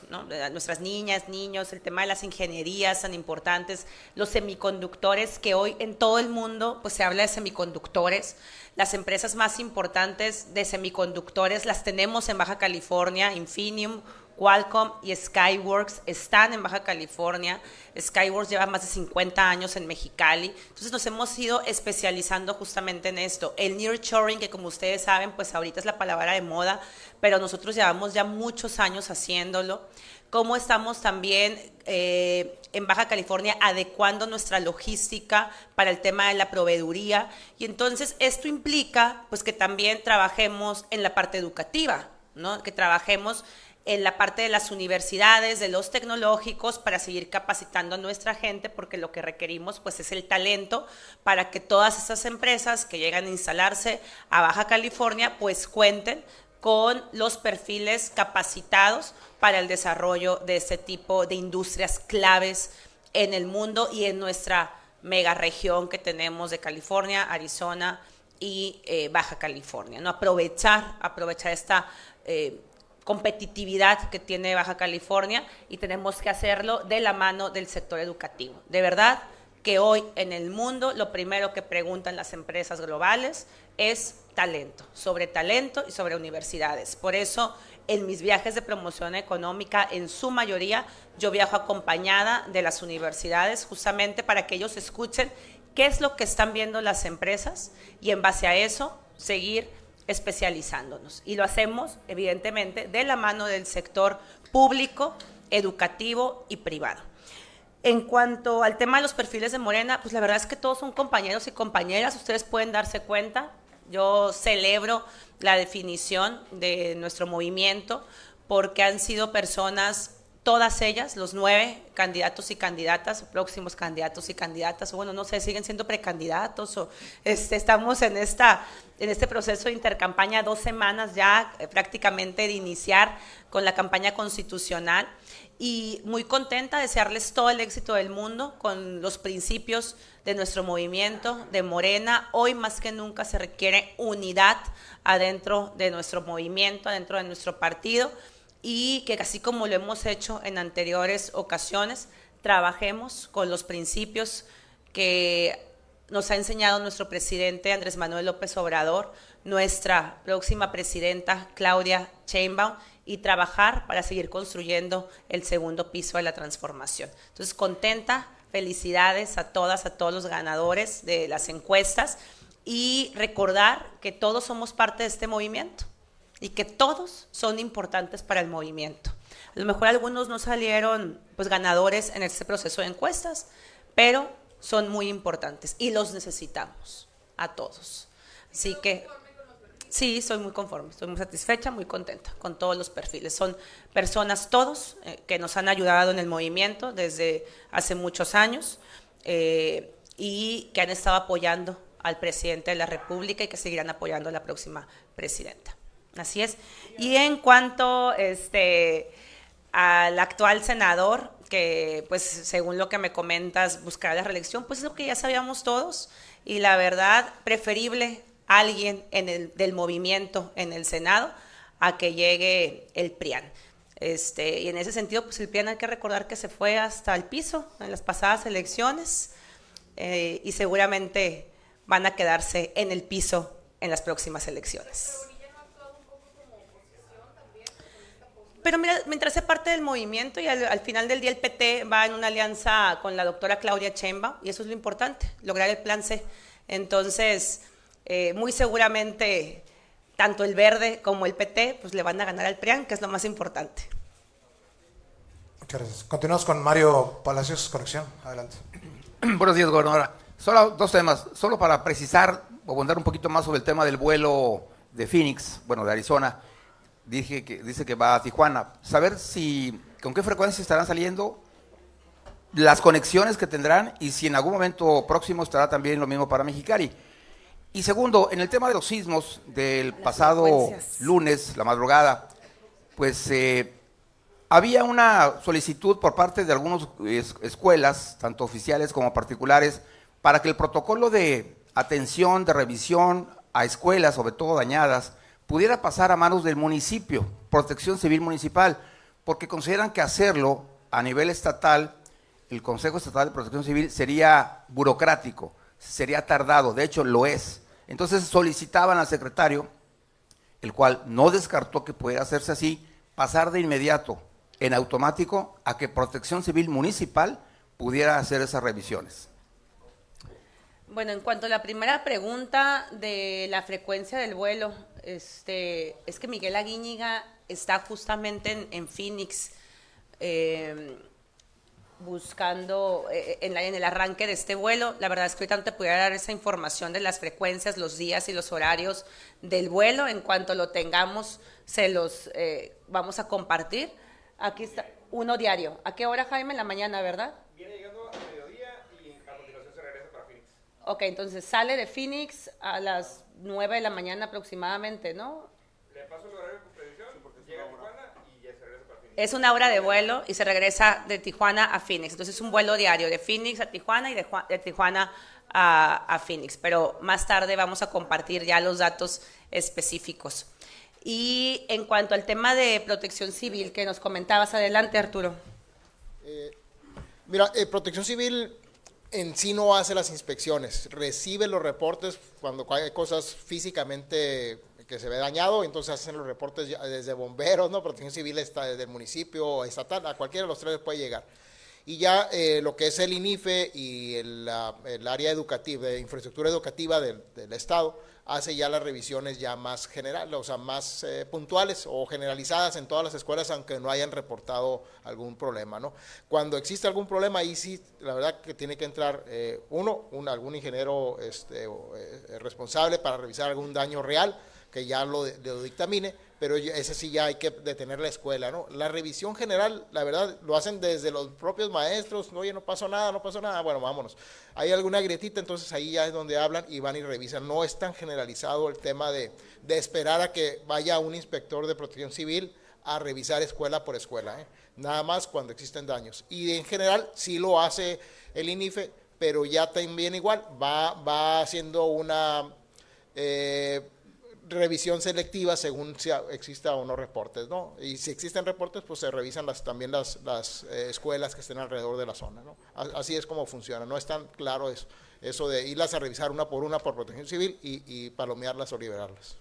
Nuestras niñas, niños, el tema de las ingenierías tan importantes, los semiconductores, que hoy en todo el mundo pues se habla de semiconductores. Las empresas más importantes de semiconductores las tenemos en Baja California, Infinium, Qualcomm y Skyworks están en Baja California. Skyworks lleva más de 50 años en Mexicali. Entonces nos hemos ido especializando justamente en esto. El nearshoring, que como ustedes saben, pues ahorita es la palabra de moda, pero nosotros llevamos ya muchos años haciéndolo. Cómo estamos también eh, en Baja California adecuando nuestra logística para el tema de la proveeduría. Y entonces esto implica pues que también trabajemos en la parte educativa, ¿no? Que trabajemos en la parte de las universidades, de los tecnológicos, para seguir capacitando a nuestra gente, porque lo que requerimos pues es el talento para que todas esas empresas que llegan a instalarse a Baja California pues cuenten con los perfiles capacitados para el desarrollo de este tipo de industrias claves en el mundo y en nuestra mega región que tenemos de California, Arizona y eh, Baja California. ¿no? Aprovechar, aprovechar esta eh, competitividad que tiene Baja California y tenemos que hacerlo de la mano del sector educativo. De verdad que hoy en el mundo lo primero que preguntan las empresas globales es talento, sobre talento y sobre universidades. Por eso en mis viajes de promoción económica, en su mayoría, yo viajo acompañada de las universidades justamente para que ellos escuchen qué es lo que están viendo las empresas y en base a eso seguir especializándonos. Y lo hacemos, evidentemente, de la mano del sector público, educativo y privado. En cuanto al tema de los perfiles de Morena, pues la verdad es que todos son compañeros y compañeras, ustedes pueden darse cuenta. Yo celebro la definición de nuestro movimiento porque han sido personas, todas ellas, los nueve candidatos y candidatas, próximos candidatos y candidatas, o bueno, no sé, siguen siendo precandidatos o este, estamos en, esta, en este proceso de intercampaña, dos semanas ya eh, prácticamente de iniciar con la campaña constitucional y muy contenta, desearles todo el éxito del mundo con los principios de nuestro movimiento, de Morena. Hoy más que nunca se requiere unidad adentro de nuestro movimiento, adentro de nuestro partido y que así como lo hemos hecho en anteriores ocasiones, trabajemos con los principios que nos ha enseñado nuestro presidente Andrés Manuel López Obrador, nuestra próxima presidenta Claudia Sheinbaum y trabajar para seguir construyendo el segundo piso de la transformación. Entonces, contenta, felicidades a todas, a todos los ganadores de las encuestas y recordar que todos somos parte de este movimiento y que todos son importantes para el movimiento. A lo mejor algunos no salieron pues ganadores en este proceso de encuestas, pero son muy importantes y los necesitamos a todos. Así que Sí, soy muy conforme, estoy muy satisfecha, muy contenta con todos los perfiles. Son personas todos eh, que nos han ayudado en el movimiento desde hace muchos años eh, y que han estado apoyando al presidente de la República y que seguirán apoyando a la próxima presidenta. Así es. Y en cuanto este, al actual senador, que pues según lo que me comentas buscará la reelección, pues es lo que ya sabíamos todos y la verdad preferible alguien en el, del movimiento en el Senado a que llegue el PRIAN. Este, y en ese sentido, pues el PRIAN hay que recordar que se fue hasta el piso en las pasadas elecciones eh, y seguramente van a quedarse en el piso en las próximas elecciones. Pero mira, mientras sea parte del movimiento y al, al, final del día el PT va en una alianza con la doctora Claudia Chemba y eso es lo importante, lograr el plan C. Entonces, eh, muy seguramente tanto el verde como el PT pues le van a ganar al PRIAN, que es lo más importante. Muchas gracias. Continuamos con Mario Palacios, Conexión. Adelante. Buenos días, gobernadora. Solo dos temas. Solo para precisar o abundar un poquito más sobre el tema del vuelo de Phoenix, bueno, de Arizona. Dije que, dice que va a Tijuana. Saber si, con qué frecuencia estarán saliendo, las conexiones que tendrán y si en algún momento próximo estará también lo mismo para Mexicali. Y segundo, en el tema de los sismos del pasado lunes, la madrugada, pues eh, había una solicitud por parte de algunas escuelas, tanto oficiales como particulares, para que el protocolo de atención, de revisión a escuelas, sobre todo dañadas, pudiera pasar a manos del municipio, protección civil municipal, porque consideran que hacerlo a nivel estatal, el Consejo Estatal de Protección Civil sería burocrático, sería tardado, de hecho lo es. Entonces solicitaban al secretario, el cual no descartó que pudiera hacerse así, pasar de inmediato, en automático, a que Protección Civil Municipal pudiera hacer esas revisiones. Bueno, en cuanto a la primera pregunta de la frecuencia del vuelo, este, es que Miguel Aguíñiga está justamente en, en Phoenix. Eh, buscando eh, en, la, en, el arranque de este vuelo. La verdad es que ahorita no te pudiera dar esa información de las frecuencias, los días y los horarios del vuelo. En cuanto lo tengamos, se los eh, vamos a compartir. Aquí está, uno diario. ¿A qué hora, Jaime? En la mañana, ¿verdad? Viene llegando a mediodía y a continuación se regresa para Phoenix. Ok, entonces sale de Phoenix a las 9 de la mañana aproximadamente, ¿no? Le paso el horario de expedición, llega a Tijuana y ya se regresa para Phoenix. Es una hora de vuelo y se regresa de Tijuana a Phoenix. Entonces es un vuelo diario de Phoenix a Tijuana y de, de Tijuana a, a, Phoenix. Pero más tarde vamos a compartir ya los datos específicos. Y en cuanto al tema de protección civil que nos comentabas, adelante Arturo. Eh, mira, eh, protección civil en sí no hace las inspecciones, recibe los reportes cuando hay cosas físicamente que se ve dañado, entonces hacen los reportes desde bomberos, ¿no? Protección Civil está desde el municipio, estatal, a cualquiera de los tres puede llegar. Y ya eh, lo que es el INIFE y el, la, área educativa, de infraestructura educativa del, Estado, hace ya las revisiones ya más generales, o sea, más eh, puntuales o generalizadas en todas las escuelas, aunque no hayan reportado algún problema, ¿no? Cuando existe algún problema, ahí sí, la verdad que tiene que entrar eh, uno, un, algún ingeniero este, eh, responsable para revisar algún daño real, que ya lo, lo, dictamine, pero ese sí ya hay que detener la escuela, ¿no? La revisión general, la verdad, lo hacen desde los propios maestros, oye, no pasó nada, no pasó nada, bueno, vámonos. Hay alguna grietita, entonces ahí ya es donde hablan y van y revisan. No es tan generalizado el tema de, de esperar a que vaya un inspector de protección civil a revisar escuela por escuela, ¿eh? nada más cuando existen daños. Y en general sí lo hace el INIFE, pero ya también igual va, va haciendo una... Eh, revisión selectiva según si exista o no reportes, ¿no? Y si existen reportes, pues se revisan las, también las, las eh, escuelas que estén alrededor de la zona, ¿no? Así es como funciona, no es tan claro eso, eso de irlas a revisar una por una por protección civil y, y palomearlas o liberarlas.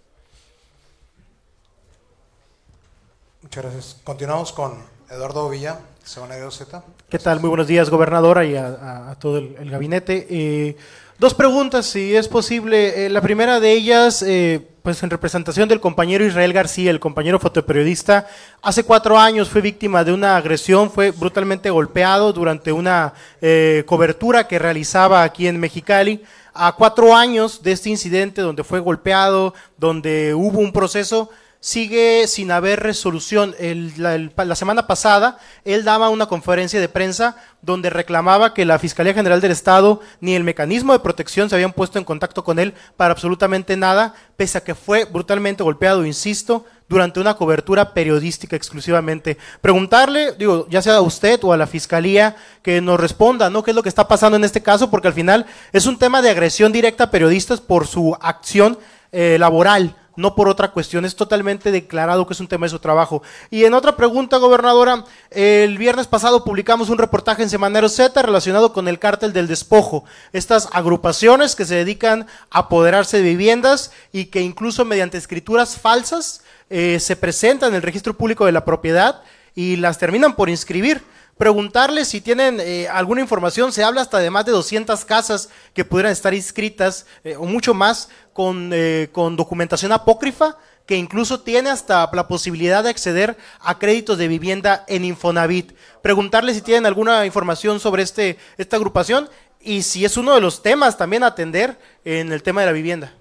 Muchas gracias. Continuamos con Eduardo Villa, Segunda Z. ¿Qué tal? Muy buenos días, gobernadora, y a, a, a todo el, el gabinete. Eh, Dos preguntas, si es posible. Eh, la primera de ellas, eh, pues en representación del compañero Israel García, el compañero fotoperiodista, hace cuatro años fue víctima de una agresión, fue brutalmente golpeado durante una eh, cobertura que realizaba aquí en Mexicali. a cuatro años de este incidente donde fue golpeado, donde hubo un proceso, sigue sin haber resolución. El- la, la semana pasada, él daba una conferencia de prensa donde reclamaba que la Fiscalía General del Estado ni el mecanismo de protección se habían puesto en contacto con él para absolutamente nada, pese a que fue brutalmente golpeado, insisto, durante una cobertura periodística exclusivamente. Preguntarle, digo, ya sea a usted o a la Fiscalía, que nos responda, ¿no? ¿Qué es lo que está pasando en este caso? Porque al final es un tema de agresión directa a periodistas por su acción eh, laboral no por otra cuestión, es totalmente declarado que es un tema de su trabajo. Y en otra pregunta, gobernadora, el viernes pasado publicamos un reportaje en Semanero Z relacionado con el cártel del despojo, estas agrupaciones que se dedican a apoderarse de viviendas y que incluso mediante escrituras falsas eh, se presentan en el registro público de la propiedad y las terminan por inscribir preguntarles si tienen eh, alguna información. Se habla hasta de más de 200 casas que pudieran estar inscritas eh, o mucho más con, eh, con documentación apócrifa que incluso tiene hasta la posibilidad de acceder a créditos de vivienda en Infonavit. Preguntarles si tienen alguna información sobre este, esta agrupación y si es uno de los temas también a atender en el tema de la vivienda.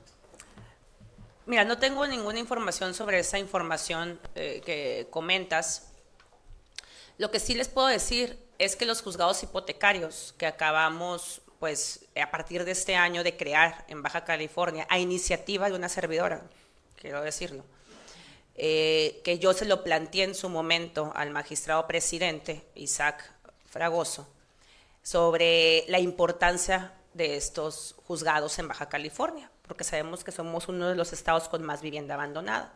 Mira, no tengo ninguna información sobre esa información eh, que comentas. Lo que sí les puedo decir es que los juzgados hipotecarios que acabamos, pues, a partir de este año de crear en Baja California, a iniciativa de una servidora, quiero decirlo, eh, que yo se lo planteé en su momento al magistrado presidente, Isaac Fragoso, sobre la importancia de estos juzgados en Baja California, porque sabemos que somos uno de los estados con más vivienda abandonada.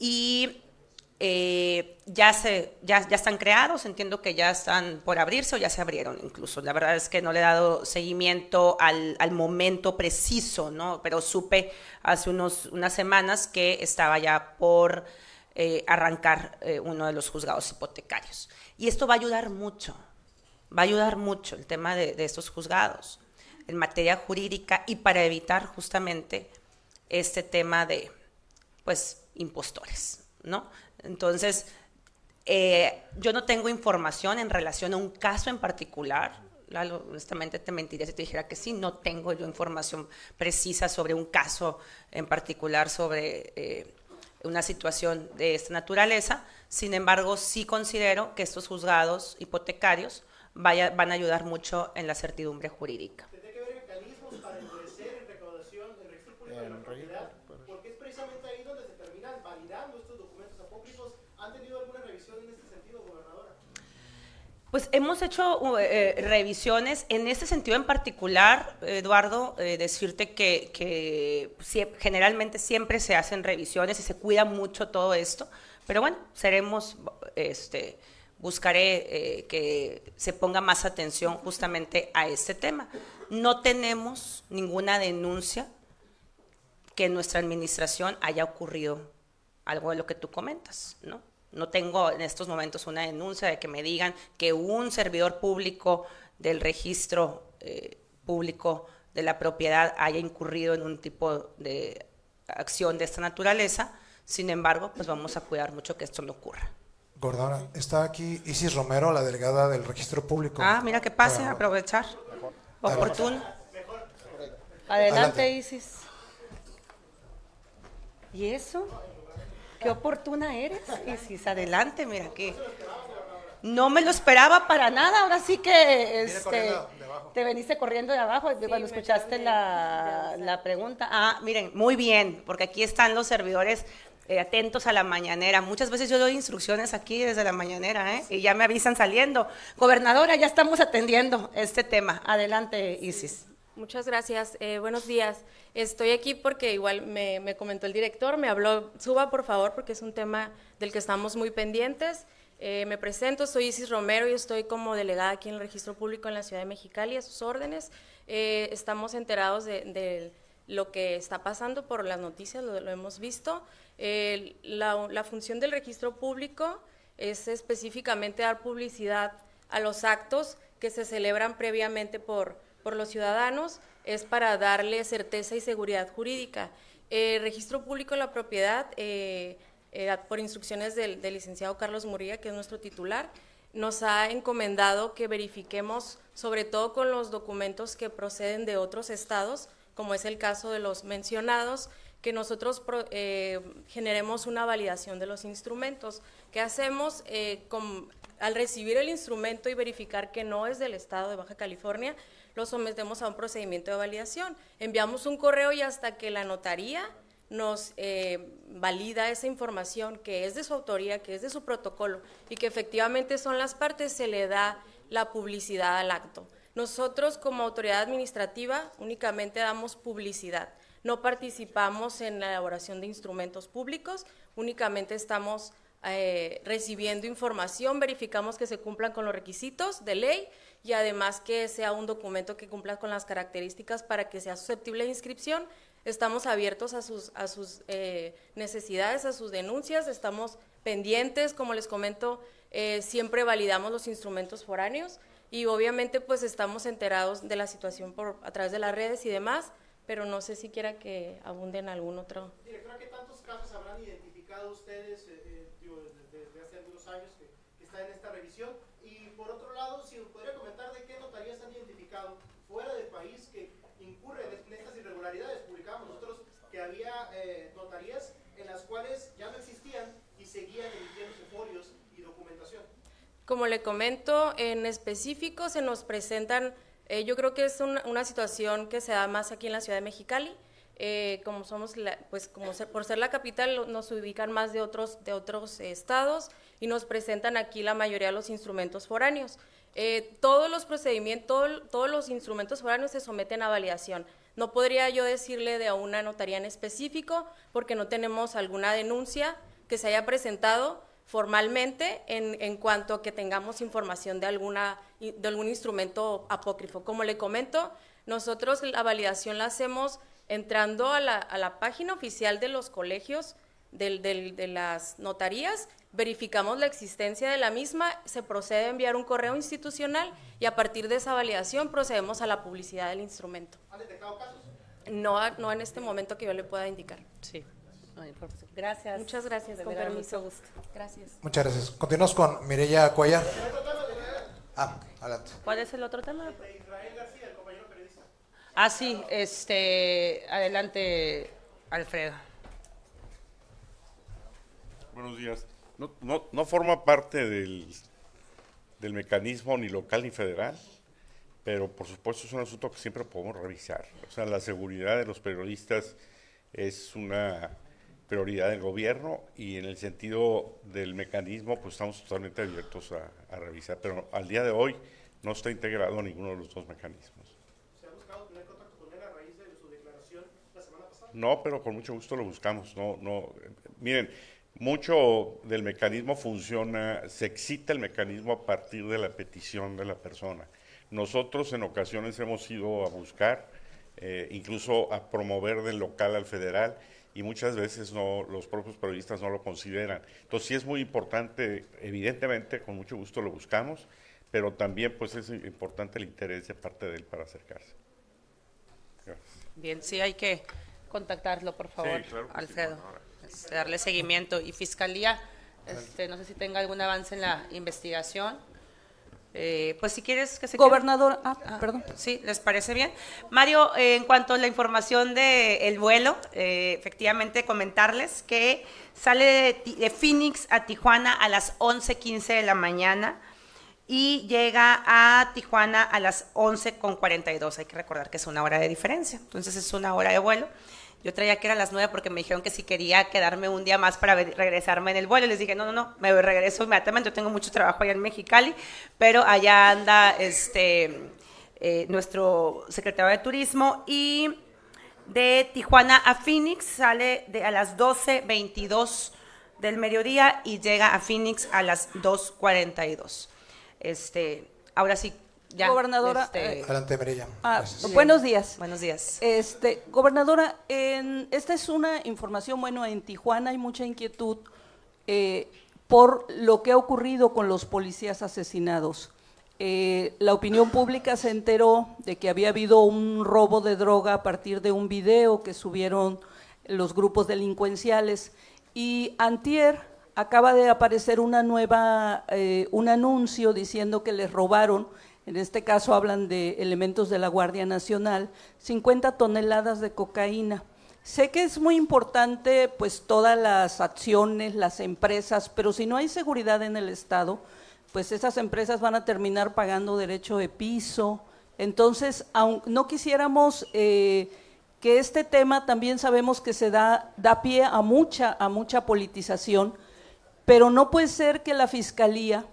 Y eh, ya, se, ya, ya están creados, entiendo que ya están por abrirse o ya se abrieron incluso. La verdad es que no le he dado seguimiento al, al momento preciso, ¿no? pero supe hace unos, unas semanas que estaba ya por eh, arrancar eh, uno de los juzgados hipotecarios. Y esto va a ayudar mucho, va a ayudar mucho el tema de, de estos juzgados en materia jurídica y para evitar justamente este tema de, pues, impostores, ¿no? Entonces, eh, yo no tengo información en relación a un caso en particular. Honestamente te mentiría si te dijera que sí, no tengo yo información precisa sobre un caso en particular, sobre eh, una situación de esta naturaleza. Sin embargo, sí considero que estos juzgados hipotecarios vaya- van a ayudar mucho en la certidumbre jurídica. Porque es precisamente ahí donde se terminan validando estos documentos apócrifos. ¿Han tenido alguna revisión en este sentido, gobernadora? Pues hemos hecho uh, eh, revisiones en este sentido en particular, Eduardo, eh, decirte que, generalmente siempre se hacen revisiones y se cuida mucho todo esto, pero bueno, seremos, este, buscaré eh, que se ponga más atención justamente a este tema. No tenemos ninguna denuncia que en nuestra administración haya ocurrido algo de lo que tú comentas, ¿no? No tengo en estos momentos una denuncia de que me digan que un servidor público del registro eh, público de la propiedad haya incurrido en un tipo de acción de esta naturaleza. Sin embargo, pues vamos a cuidar mucho que esto no ocurra. Gordona, está aquí Isis Romero, la delegada del registro público. Ah, mira que pase, Para- aprovechar. Oportuno. Adelante. Adelante, Isis. ¿Y eso? Qué oportuna eres, Isis. Adelante, mira que no me lo esperaba para nada. Ahora sí que este, te veniste corriendo de abajo cuando escuchaste la, la pregunta. Ah, miren, muy bien, porque aquí están los servidores eh, atentos a la mañanera. Muchas veces yo doy instrucciones aquí desde la mañanera, ¿eh? Y ya me avisan saliendo. Gobernadora, ya estamos atendiendo este tema. Adelante, Isis. Muchas gracias. Eh, buenos días. Estoy aquí porque igual me, me comentó el director, me habló, suba por favor porque es un tema del que estamos muy pendientes. Eh, me presento, soy Isis Romero y estoy como delegada aquí en el Registro Público en la Ciudad de Mexicali a sus órdenes. Eh, estamos enterados de, lo que está pasando por las noticias, lo, hemos visto. Eh, la función del Registro Público es específicamente dar publicidad a los actos que se celebran previamente por, por los ciudadanos, es para darle certeza y seguridad jurídica. El registro público de la propiedad, eh, eh, por instrucciones del, licenciado Carlos Murilla, que es nuestro titular, nos ha encomendado que verifiquemos, sobre todo con los documentos que proceden de otros estados, como es el caso de los mencionados, que nosotros eh, generemos una validación de los instrumentos. ¿Qué hacemos? Eh, con- al recibir el instrumento y verificar que no es del estado de Baja California, lo sometemos a un procedimiento de validación. Enviamos un correo y hasta que la notaría nos eh, valida esa información que es de su autoría, que es de su protocolo y que efectivamente son las partes, se le da la publicidad al acto. Nosotros como autoridad administrativa únicamente damos publicidad, no participamos en la elaboración de instrumentos públicos, únicamente estamos eh, recibiendo información, verificamos que se cumplan con los requisitos de ley y además que sea un documento que cumpla con las características para que sea susceptible de inscripción. Estamos abiertos a sus, a sus eh, necesidades, a sus denuncias, estamos pendientes, como les comento, eh, siempre validamos los instrumentos foráneos y obviamente pues estamos enterados de la situación por, a través de las redes y demás, pero no sé si quiera que abunde en algún otro. Directora, ¿qué tantos casos habrán identificado ustedes eh, eh, digo, desde, desde hace algunos años que, que está en esta revisión? Y por otro lado, si nos podría comentar de qué notarías han identificado fuera del país que incurren en estas irregularidades. Publicamos nosotros que había eh, notarías en las cuales ya no existían y seguían emitiendo folios y documentación. Como le comento, en específico se nos presentan, eh, yo creo que es una, una situación que se da más aquí en la ciudad de Mexicali. Eh, como somos, la- pues como ser- por ser la capital, nos ubican más de otros, de otros estados y nos presentan aquí la mayoría de los instrumentos foráneos. Eh, todos los procedimientos, todo- todos los instrumentos foráneos se someten a validación. No podría yo decirle de una notaría en específico porque no tenemos alguna denuncia que se haya presentado formalmente en, en cuanto a que tengamos información de, alguna, de algún instrumento apócrifo. Como le comento, nosotros la validación la hacemos entrando a la, a la página oficial de los colegios, del- del- de las notarías, verificamos la existencia de la misma, se procede a enviar un correo institucional y a partir de esa validación procedemos a la publicidad del instrumento. ¿Han detectado casos? No, no en este momento que yo le pueda indicar. Sí. Gracias. Muchas gracias, De con verdad, permiso. mucho gusto. Gracias. Muchas gracias. Continuamos con Mireya Cuellar. Ah, adelante. ¿Cuál es el otro tema? Ah, sí, este, adelante, Alfredo. Buenos días. No, no, no forma parte del, del mecanismo ni local ni federal, pero por supuesto es un asunto que siempre podemos revisar. O sea, la seguridad de los periodistas es una prioridad del gobierno y en el sentido del mecanismo pues estamos totalmente abiertos a, a revisar, pero al día de hoy no está integrado ninguno de los dos mecanismos. ¿Se ha buscado tener contacto con él a raíz de su declaración la semana pasada? No, pero con mucho gusto lo buscamos. No, no. Miren, mucho del mecanismo funciona, se excita el mecanismo a partir de la petición de la persona. Nosotros en ocasiones hemos ido a buscar, eh, incluso a promover del local al federal, y muchas veces no, los propios periodistas no lo consideran. Entonces sí es muy importante, evidentemente, con mucho gusto lo buscamos, pero también pues es importante el interés de parte de él para acercarse. Gracias. Bien, sí hay que contactarlo, por favor, Sí, claro que sí, Alfredo. Este, darle seguimiento. Y Fiscalía, este, no sé si tenga algún avance en la investigación. Eh, pues si quieres que se Gobernador, ah, perdón. Sí, ¿les parece bien? Mario, eh, en cuanto a la información del vuelo, eh, efectivamente comentarles que sale de, de Phoenix a Tijuana a las 11.15 de la mañana y llega a Tijuana a las 11.42. Hay que recordar que es una hora de diferencia, entonces es una hora de vuelo. Yo traía que era a las 9 porque me dijeron que si quería quedarme un día más para regresarme en el vuelo. Les dije, no, no, no, me regreso inmediatamente. Yo tengo mucho trabajo allá en Mexicali, pero allá anda este, eh, nuestro secretario de Turismo y de Tijuana a Phoenix sale de, a las 12.22 del mediodía y llega a Phoenix a las 2.42. Este, ahora sí, ya. Gobernadora, este, eh, Adelante. Ah, buenos días. Buenos días. Este, gobernadora, en- esta es una información, bueno, en Tijuana hay mucha inquietud eh, por lo que ha ocurrido con los policías asesinados. Eh, la opinión pública se enteró de que había habido un robo de droga a partir de un video que subieron los grupos delincuenciales y antier acaba de aparecer una nueva, eh, un anuncio diciendo que les robaron, en este caso hablan de elementos de la Guardia Nacional, 50 toneladas de cocaína. Sé que es muy importante pues todas las acciones, las empresas, pero si no hay seguridad en el Estado, pues esas empresas van a terminar pagando derecho de piso. Entonces, aun, no quisiéramos eh, que este tema también sabemos que se da, da pie a mucha, a mucha politización, pero no puede ser que la Fiscalía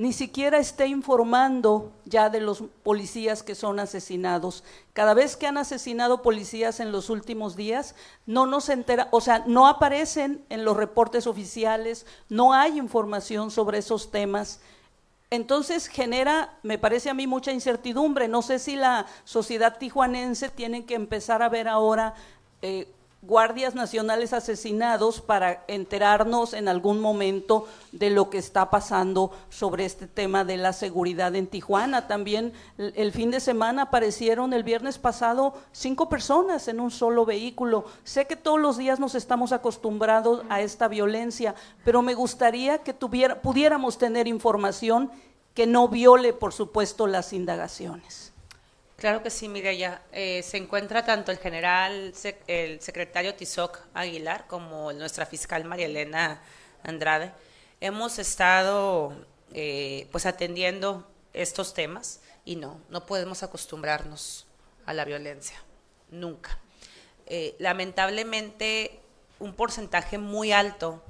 ni siquiera esté informando ya de los policías que son asesinados. Cada vez que han asesinado policías en los últimos días, no nos entera, o sea, no aparecen en los reportes oficiales, no hay información sobre esos temas. Entonces genera, me parece a mí, mucha incertidumbre. No sé si la sociedad tijuanense tiene que empezar a ver ahora eh, guardias nacionales asesinados para enterarnos en algún momento de lo que está pasando sobre este tema de la seguridad en Tijuana. También el, fin de semana aparecieron el viernes pasado cinco personas en un solo vehículo. Sé que todos los días nos estamos acostumbrados a esta violencia, pero me gustaría que tuviera, pudiéramos tener información que no viole, por supuesto, las indagaciones. Claro que sí, Mireya. Eh, se encuentra tanto el general, el secretario Tizoc Aguilar, como nuestra fiscal María Elena Andrade. Hemos estado eh, pues atendiendo estos temas y no, no podemos acostumbrarnos a la violencia, nunca. Eh, lamentablemente, un porcentaje muy alto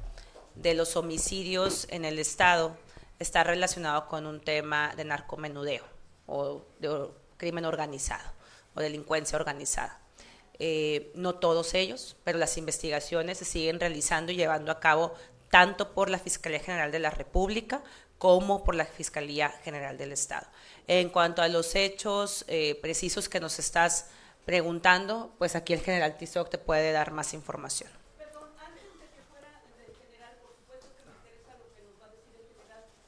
de los homicidios en el Estado está relacionado con un tema de narcomenudeo o de crimen organizado o delincuencia organizada. Eh, no todos ellos, pero las investigaciones se siguen realizando y llevando a cabo tanto por la Fiscalía General de la República como por la Fiscalía General del Estado. En cuanto a los hechos eh, precisos que nos estás preguntando, pues aquí el general Tizoc te puede dar más información.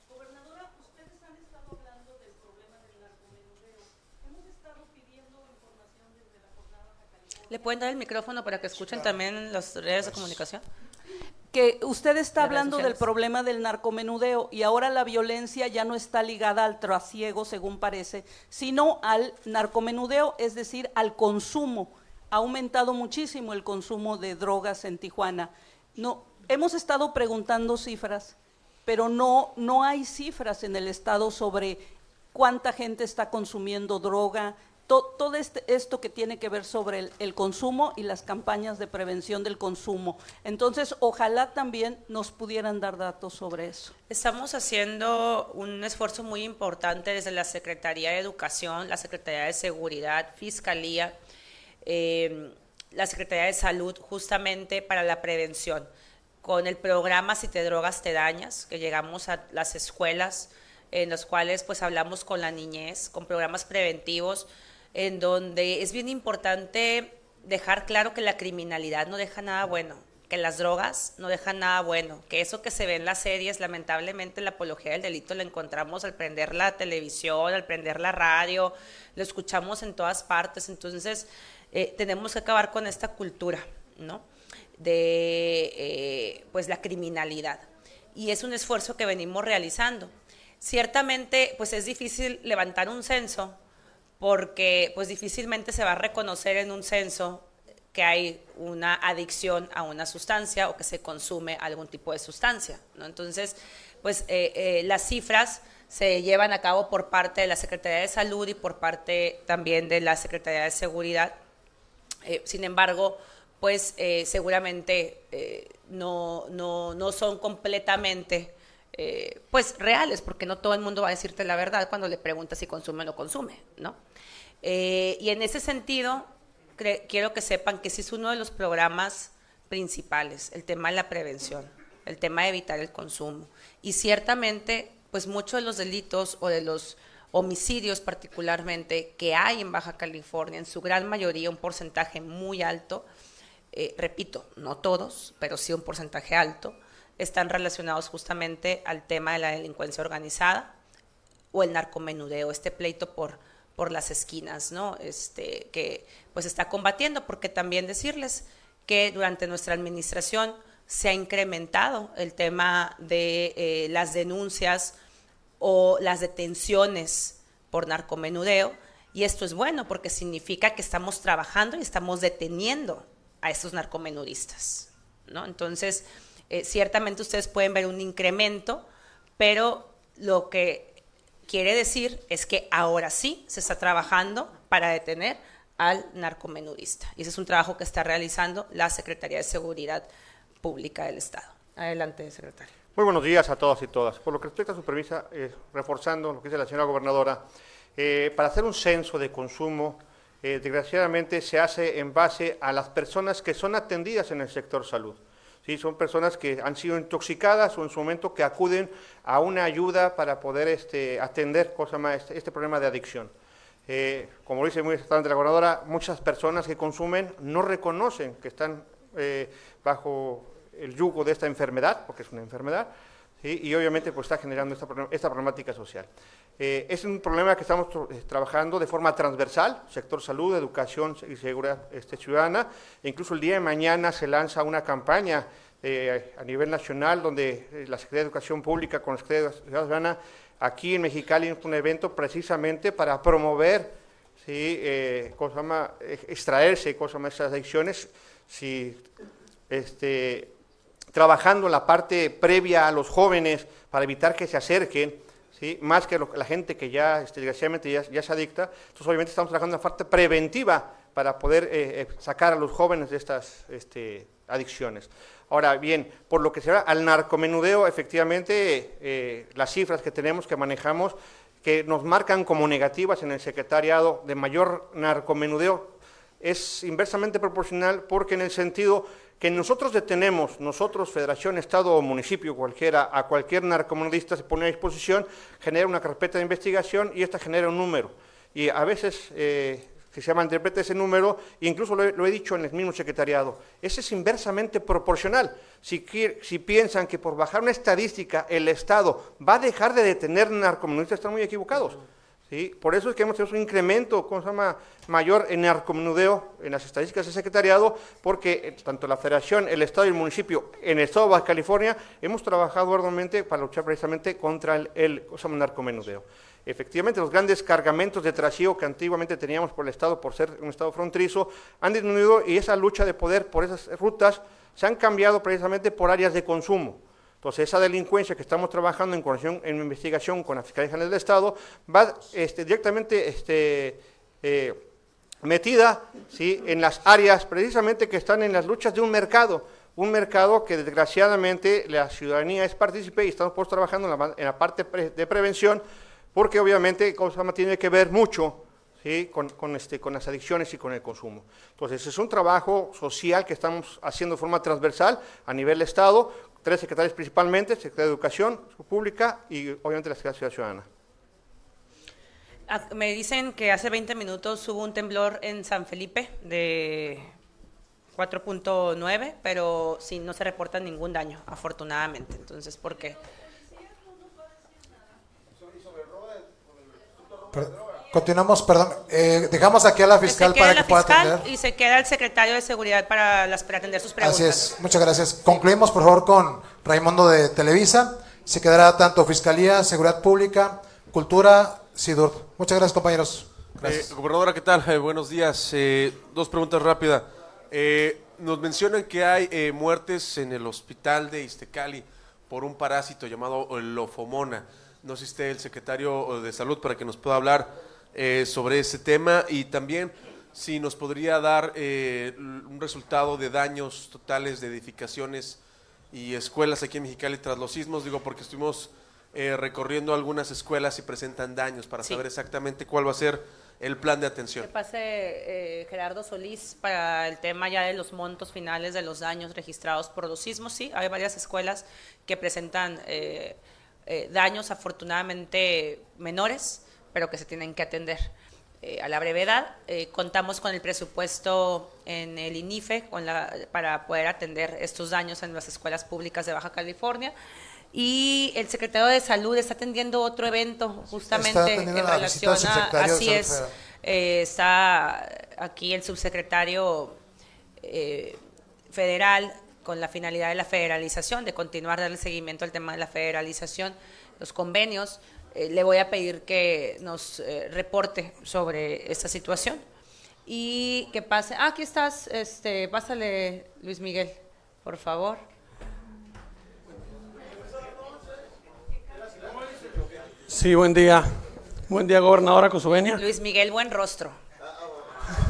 Gobernadora, ustedes han estado hablando del problema del narcomenudeo. Hemos estado pidiendo información desde la jornada ¿Le pueden dar el micrófono para que escuchen también las redes de comunicación? que usted está hablando del problema del narcomenudeo y ahora la violencia ya no está ligada al trasiego, según parece, sino al narcomenudeo, es decir, al consumo. Ha aumentado muchísimo el consumo de drogas en Tijuana. No, hemos estado preguntando cifras, pero no, no hay cifras en el estado sobre cuánta gente está consumiendo droga, to- todo este- esto que tiene que ver sobre el, consumo y las campañas de prevención del consumo. Entonces, ojalá también nos pudieran dar datos sobre eso. Estamos haciendo un esfuerzo muy importante desde la Secretaría de Educación, la Secretaría de Seguridad, Fiscalía, eh, la Secretaría de Salud, justamente para la prevención. Con el programa Si te drogas, te dañas, que llegamos a las escuelas, en los cuales pues hablamos con la niñez, con programas preventivos, en donde es bien importante dejar claro que la criminalidad no deja nada bueno, que las drogas no dejan nada bueno, que eso que se ve en las series, lamentablemente la apología del delito la encontramos al prender la televisión, al prender la radio, lo escuchamos en todas partes, entonces eh, tenemos que acabar con esta cultura, ¿no? De eh, pues la criminalidad. Y es un esfuerzo que venimos realizando. Ciertamente, pues es difícil levantar un censo porque pues difícilmente se va a reconocer en un censo que hay una adicción a una sustancia o que se consume algún tipo de sustancia. ¿no? Entonces, pues eh, eh, las cifras se llevan a cabo por parte de la Secretaría de Salud y por parte también de la Secretaría de Seguridad. Eh, sin embargo, pues seguramente no, no, no son completamente eh, pues reales, porque no todo el mundo va a decirte la verdad cuando le preguntas si consume o no consume, ¿no? Eh, y en ese sentido, quiero que sepan que ese es uno de los programas principales, el tema de la prevención, el tema de evitar el consumo. Y ciertamente, pues muchos de los delitos o de los homicidios particularmente que hay en Baja California, en su gran mayoría, un porcentaje muy alto, eh, repito, no todos, pero sí un porcentaje alto, están relacionados justamente al tema de la delincuencia organizada o el narcomenudeo, este pleito por, por las esquinas, ¿no? Este, que pues está combatiendo, porque también decirles que durante nuestra administración se ha incrementado el tema de eh, las denuncias o las detenciones por narcomenudeo. Y esto es bueno porque significa que estamos trabajando y estamos deteniendo a estos narcomenudistas. ¿no? Entonces, eh, ciertamente ustedes pueden ver un incremento, pero lo que quiere decir es que ahora sí se está trabajando para detener al narcomenudista. Y ese es un trabajo que está realizando la Secretaría de Seguridad Pública del Estado. Adelante, secretario. Muy buenos días a todos y todas. Por lo que respecta a su premisa, eh, reforzando lo que dice la señora gobernadora, eh, para hacer un censo de consumo, desgraciadamente se hace en base a las personas que son atendidas en el sector salud. ¿Sí? Son personas que han sido intoxicadas o en su momento que acuden a una ayuda para poder este, atender cosa más, este, este problema de adicción. Eh, como dice muy exactamente la gobernadora, muchas personas que consumen no reconocen que están eh, bajo el yugo de esta enfermedad, porque es una enfermedad, y obviamente pues, está generando esta, esta problemática social. Eh, es un problema que estamos eh, trabajando de forma transversal, sector salud, educación y seguridad este, ciudadana. E incluso el día de mañana se lanza una campaña eh, a nivel nacional donde la Secretaría de Educación Pública con la Secretaría de Seguridad Ciudadana aquí en Mexicali un evento precisamente para promover, ¿sí? cosa más, extraerse cosa más esas adicciones, si, este, trabajando la parte previa a los jóvenes para evitar que se acerquen, ¿sí? más que la gente que ya, este, desgraciadamente, ya, ya, se adicta. Entonces, obviamente, estamos trabajando en la parte preventiva para poder eh, eh, sacar a los jóvenes de estas este, adicciones. Ahora bien, por lo que se va al narcomenudeo, efectivamente, eh, las cifras que tenemos, que manejamos, que nos marcan como negativas en el secretariado de mayor narcomenudeo, es inversamente proporcional porque en el sentido que nosotros detenemos, nosotros, federación, estado o municipio cualquiera, a cualquier narcomenudista se pone a disposición, genera una carpeta de investigación y esta genera un número. Y a veces eh, se llama interpreta ese número, incluso lo he, dicho en el mismo secretariado, ese es inversamente proporcional. Si, si, piensan que por bajar una estadística el Estado va a dejar de detener narcomenudistas, están muy equivocados. Por eso es que hemos tenido un incremento mayor en narcomenudeo en las estadísticas del secretariado, porque eh, tanto la federación, el Estado y el municipio, en el Estado de Baja California, hemos trabajado arduamente para luchar precisamente contra el, el narcomenudeo. Efectivamente, los grandes cargamentos de trasiego que antiguamente teníamos por el Estado, por ser un Estado fronterizo, han disminuido y esa lucha de poder por esas rutas se han cambiado precisamente por áreas de consumo. Entonces, esa delincuencia que estamos trabajando en, en investigación con la Fiscalía General del Estado va este, directamente este, eh, metida ¿sí? en las áreas precisamente que están en las luchas de un mercado, un mercado que desgraciadamente la ciudadanía es partícipe y estamos trabajando en la, parte de prevención, porque obviamente Cosama tiene que ver mucho ¿sí? con, con, este, con las adicciones y con el consumo. Entonces, es un trabajo social que estamos haciendo de forma transversal a nivel Estado, tres secretarios principalmente, Secretaría de Educación Pública y obviamente la Secretaría Ciudadana. Me dicen que hace 20 minutos hubo un temblor en San Felipe de 4.9, pero sí, no se reporta ningún daño, afortunadamente. Entonces, ¿por qué? Continuamos, perdón. Eh, dejamos aquí a la fiscal para que pueda atender. Y se queda el secretario de Seguridad para, las, para atender sus preguntas. Así es, muchas gracias. Concluimos, por favor, con Raimundo de Televisa. Se quedará tanto Fiscalía, Seguridad Pública, Cultura, SIDUR. Muchas gracias, compañeros. Eh, gobernadora, ¿qué tal? Eh, buenos días. Eh, dos preguntas rápidas. nos mencionan que hay muertes en el hospital de Iztecali por un parásito llamado lofomona. No sé si esté el secretario de Salud para que nos pueda hablar eh, sobre ese tema y también si nos podría dar eh, un resultado de daños totales de edificaciones y escuelas aquí en Mexicali tras los sismos, digo porque estuvimos eh, recorriendo algunas escuelas y presentan daños para saber exactamente cuál va a ser el plan de atención. Que pase Gerardo Solís para el tema ya de los montos finales de los daños registrados por los sismos. Sí, hay varias escuelas que presentan daños afortunadamente menores pero que se tienen que atender. Eh, a la brevedad, eh, contamos con el presupuesto en el INIFE con la, para poder atender estos daños en las escuelas públicas de Baja California. Y el secretario de Salud está atendiendo otro evento justamente en relación a... Así es, eh, está aquí el subsecretario federal con la finalidad de la federalización, de continuar darle seguimiento al tema de la federalización, los convenios. Eh, le voy a pedir que nos eh, reporte sobre esta situación y que pase. Ah, aquí estás, este, pásale Luis Miguel, por favor. Sí, buen día. Buen día, gobernadora Cosuvenia. Luis Miguel Buen Rostro.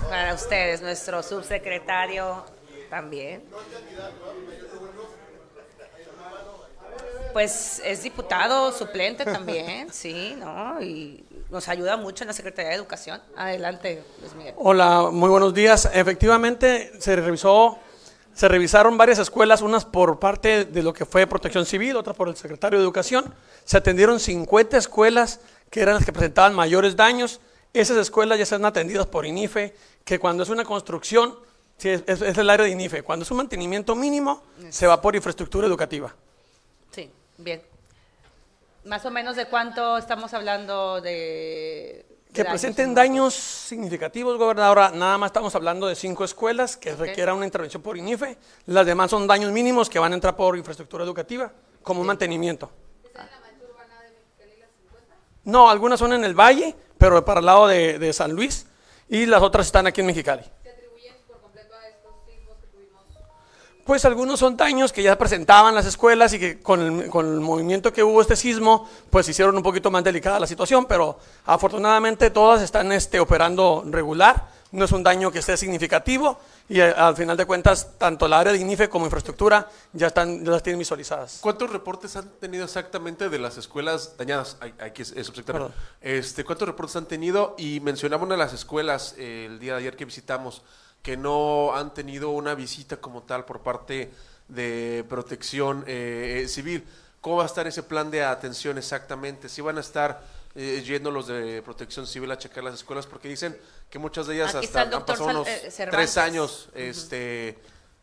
Para ustedes, nuestro subsecretario también. Pues es diputado suplente también, sí, ¿no? Y nos ayuda mucho en la Secretaría de Educación. Adelante, Luis Miguel. Hola, muy buenos días. Efectivamente, se revisó, se revisaron varias escuelas, unas por parte de lo que fue Protección Civil, otras por el secretario de Educación. Se atendieron 50 escuelas que eran las que presentaban mayores daños. Esas escuelas ya están atendidas por INIFE, que cuando es una construcción, es- es el área de INIFE. Cuando es un mantenimiento mínimo, se va por infraestructura educativa. Bien. Más o menos de cuánto estamos hablando de... de Que daños presenten en- daños significativos, gobernadora, nada más estamos hablando de cinco escuelas que requieran una intervención por INIFE. Las demás son daños mínimos que van a entrar por infraestructura educativa, como un mantenimiento. No, algunas son en el Valle, pero para el lado de, de San Luis, y las otras están aquí en Mexicali. Pues algunos son daños que ya presentaban las escuelas y que con el, con el movimiento que hubo este sismo, pues hicieron un poquito más delicada la situación, pero afortunadamente todas están este, operando regular, no es un daño que esté significativo y eh, al final de cuentas tanto la área de INIFE como infraestructura ya, están, ya las tienen visualizadas. ¿Cuántos reportes han tenido exactamente de las escuelas dañadas? Ay, Aquí es, es subsecretario. Perdón. Este, ¿Cuántos reportes han tenido? Y mencionaba una de las escuelas eh, el día de ayer que visitamos que no han tenido una visita como tal por parte de protección eh, eh, civil. ¿Cómo va a estar ese plan de atención exactamente? ¿Si van a estar eh, yendo los de protección civil a checar las escuelas? Porque dicen que muchas de ellas Aquí hasta el han pasado Sal- unos eh, tres años este,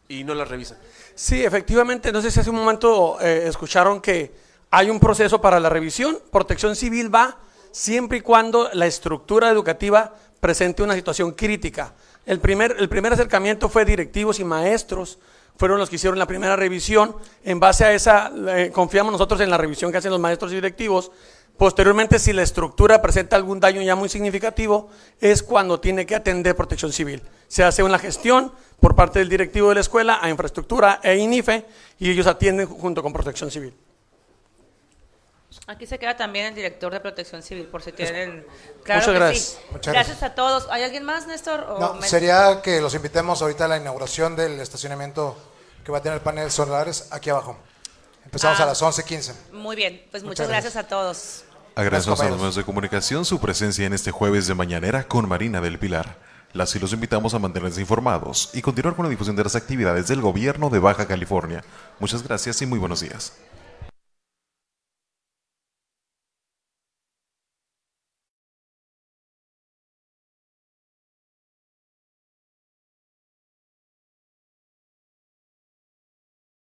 y no las revisan. Sí, efectivamente, no sé si hace un momento eh, escucharon que hay un proceso para la revisión. Protección civil va siempre y cuando la estructura educativa presente una situación crítica. El primer, el primer acercamiento fue directivos y maestros, fueron los que hicieron la primera revisión. En base a esa, eh, confiamos nosotros en la revisión que hacen los maestros y directivos. Posteriormente, si la estructura presenta algún daño ya muy significativo, es cuando tiene que atender protección civil. Se hace una gestión por parte del directivo de la escuela a infraestructura e INIFE y ellos atienden junto con protección civil. Aquí se queda también el director de Protección Civil, por si tienen... Claro Muchas que gracias. sí. Muchas gracias a todos. ¿Hay alguien más, Néstor? o No, me- sería que los invitemos ahorita a la inauguración del estacionamiento que va a tener paneles solares aquí abajo. Empezamos Ah. a las 11.15. Muy bien, pues Muchas muchas gracias a todos. Agradecemos a los medios de comunicación su presencia en este jueves de mañanera con Marina del Pilar. Las y los invitamos a mantenerse informados y continuar con la difusión de las actividades del gobierno de Baja California. Muchas gracias y muy buenos días.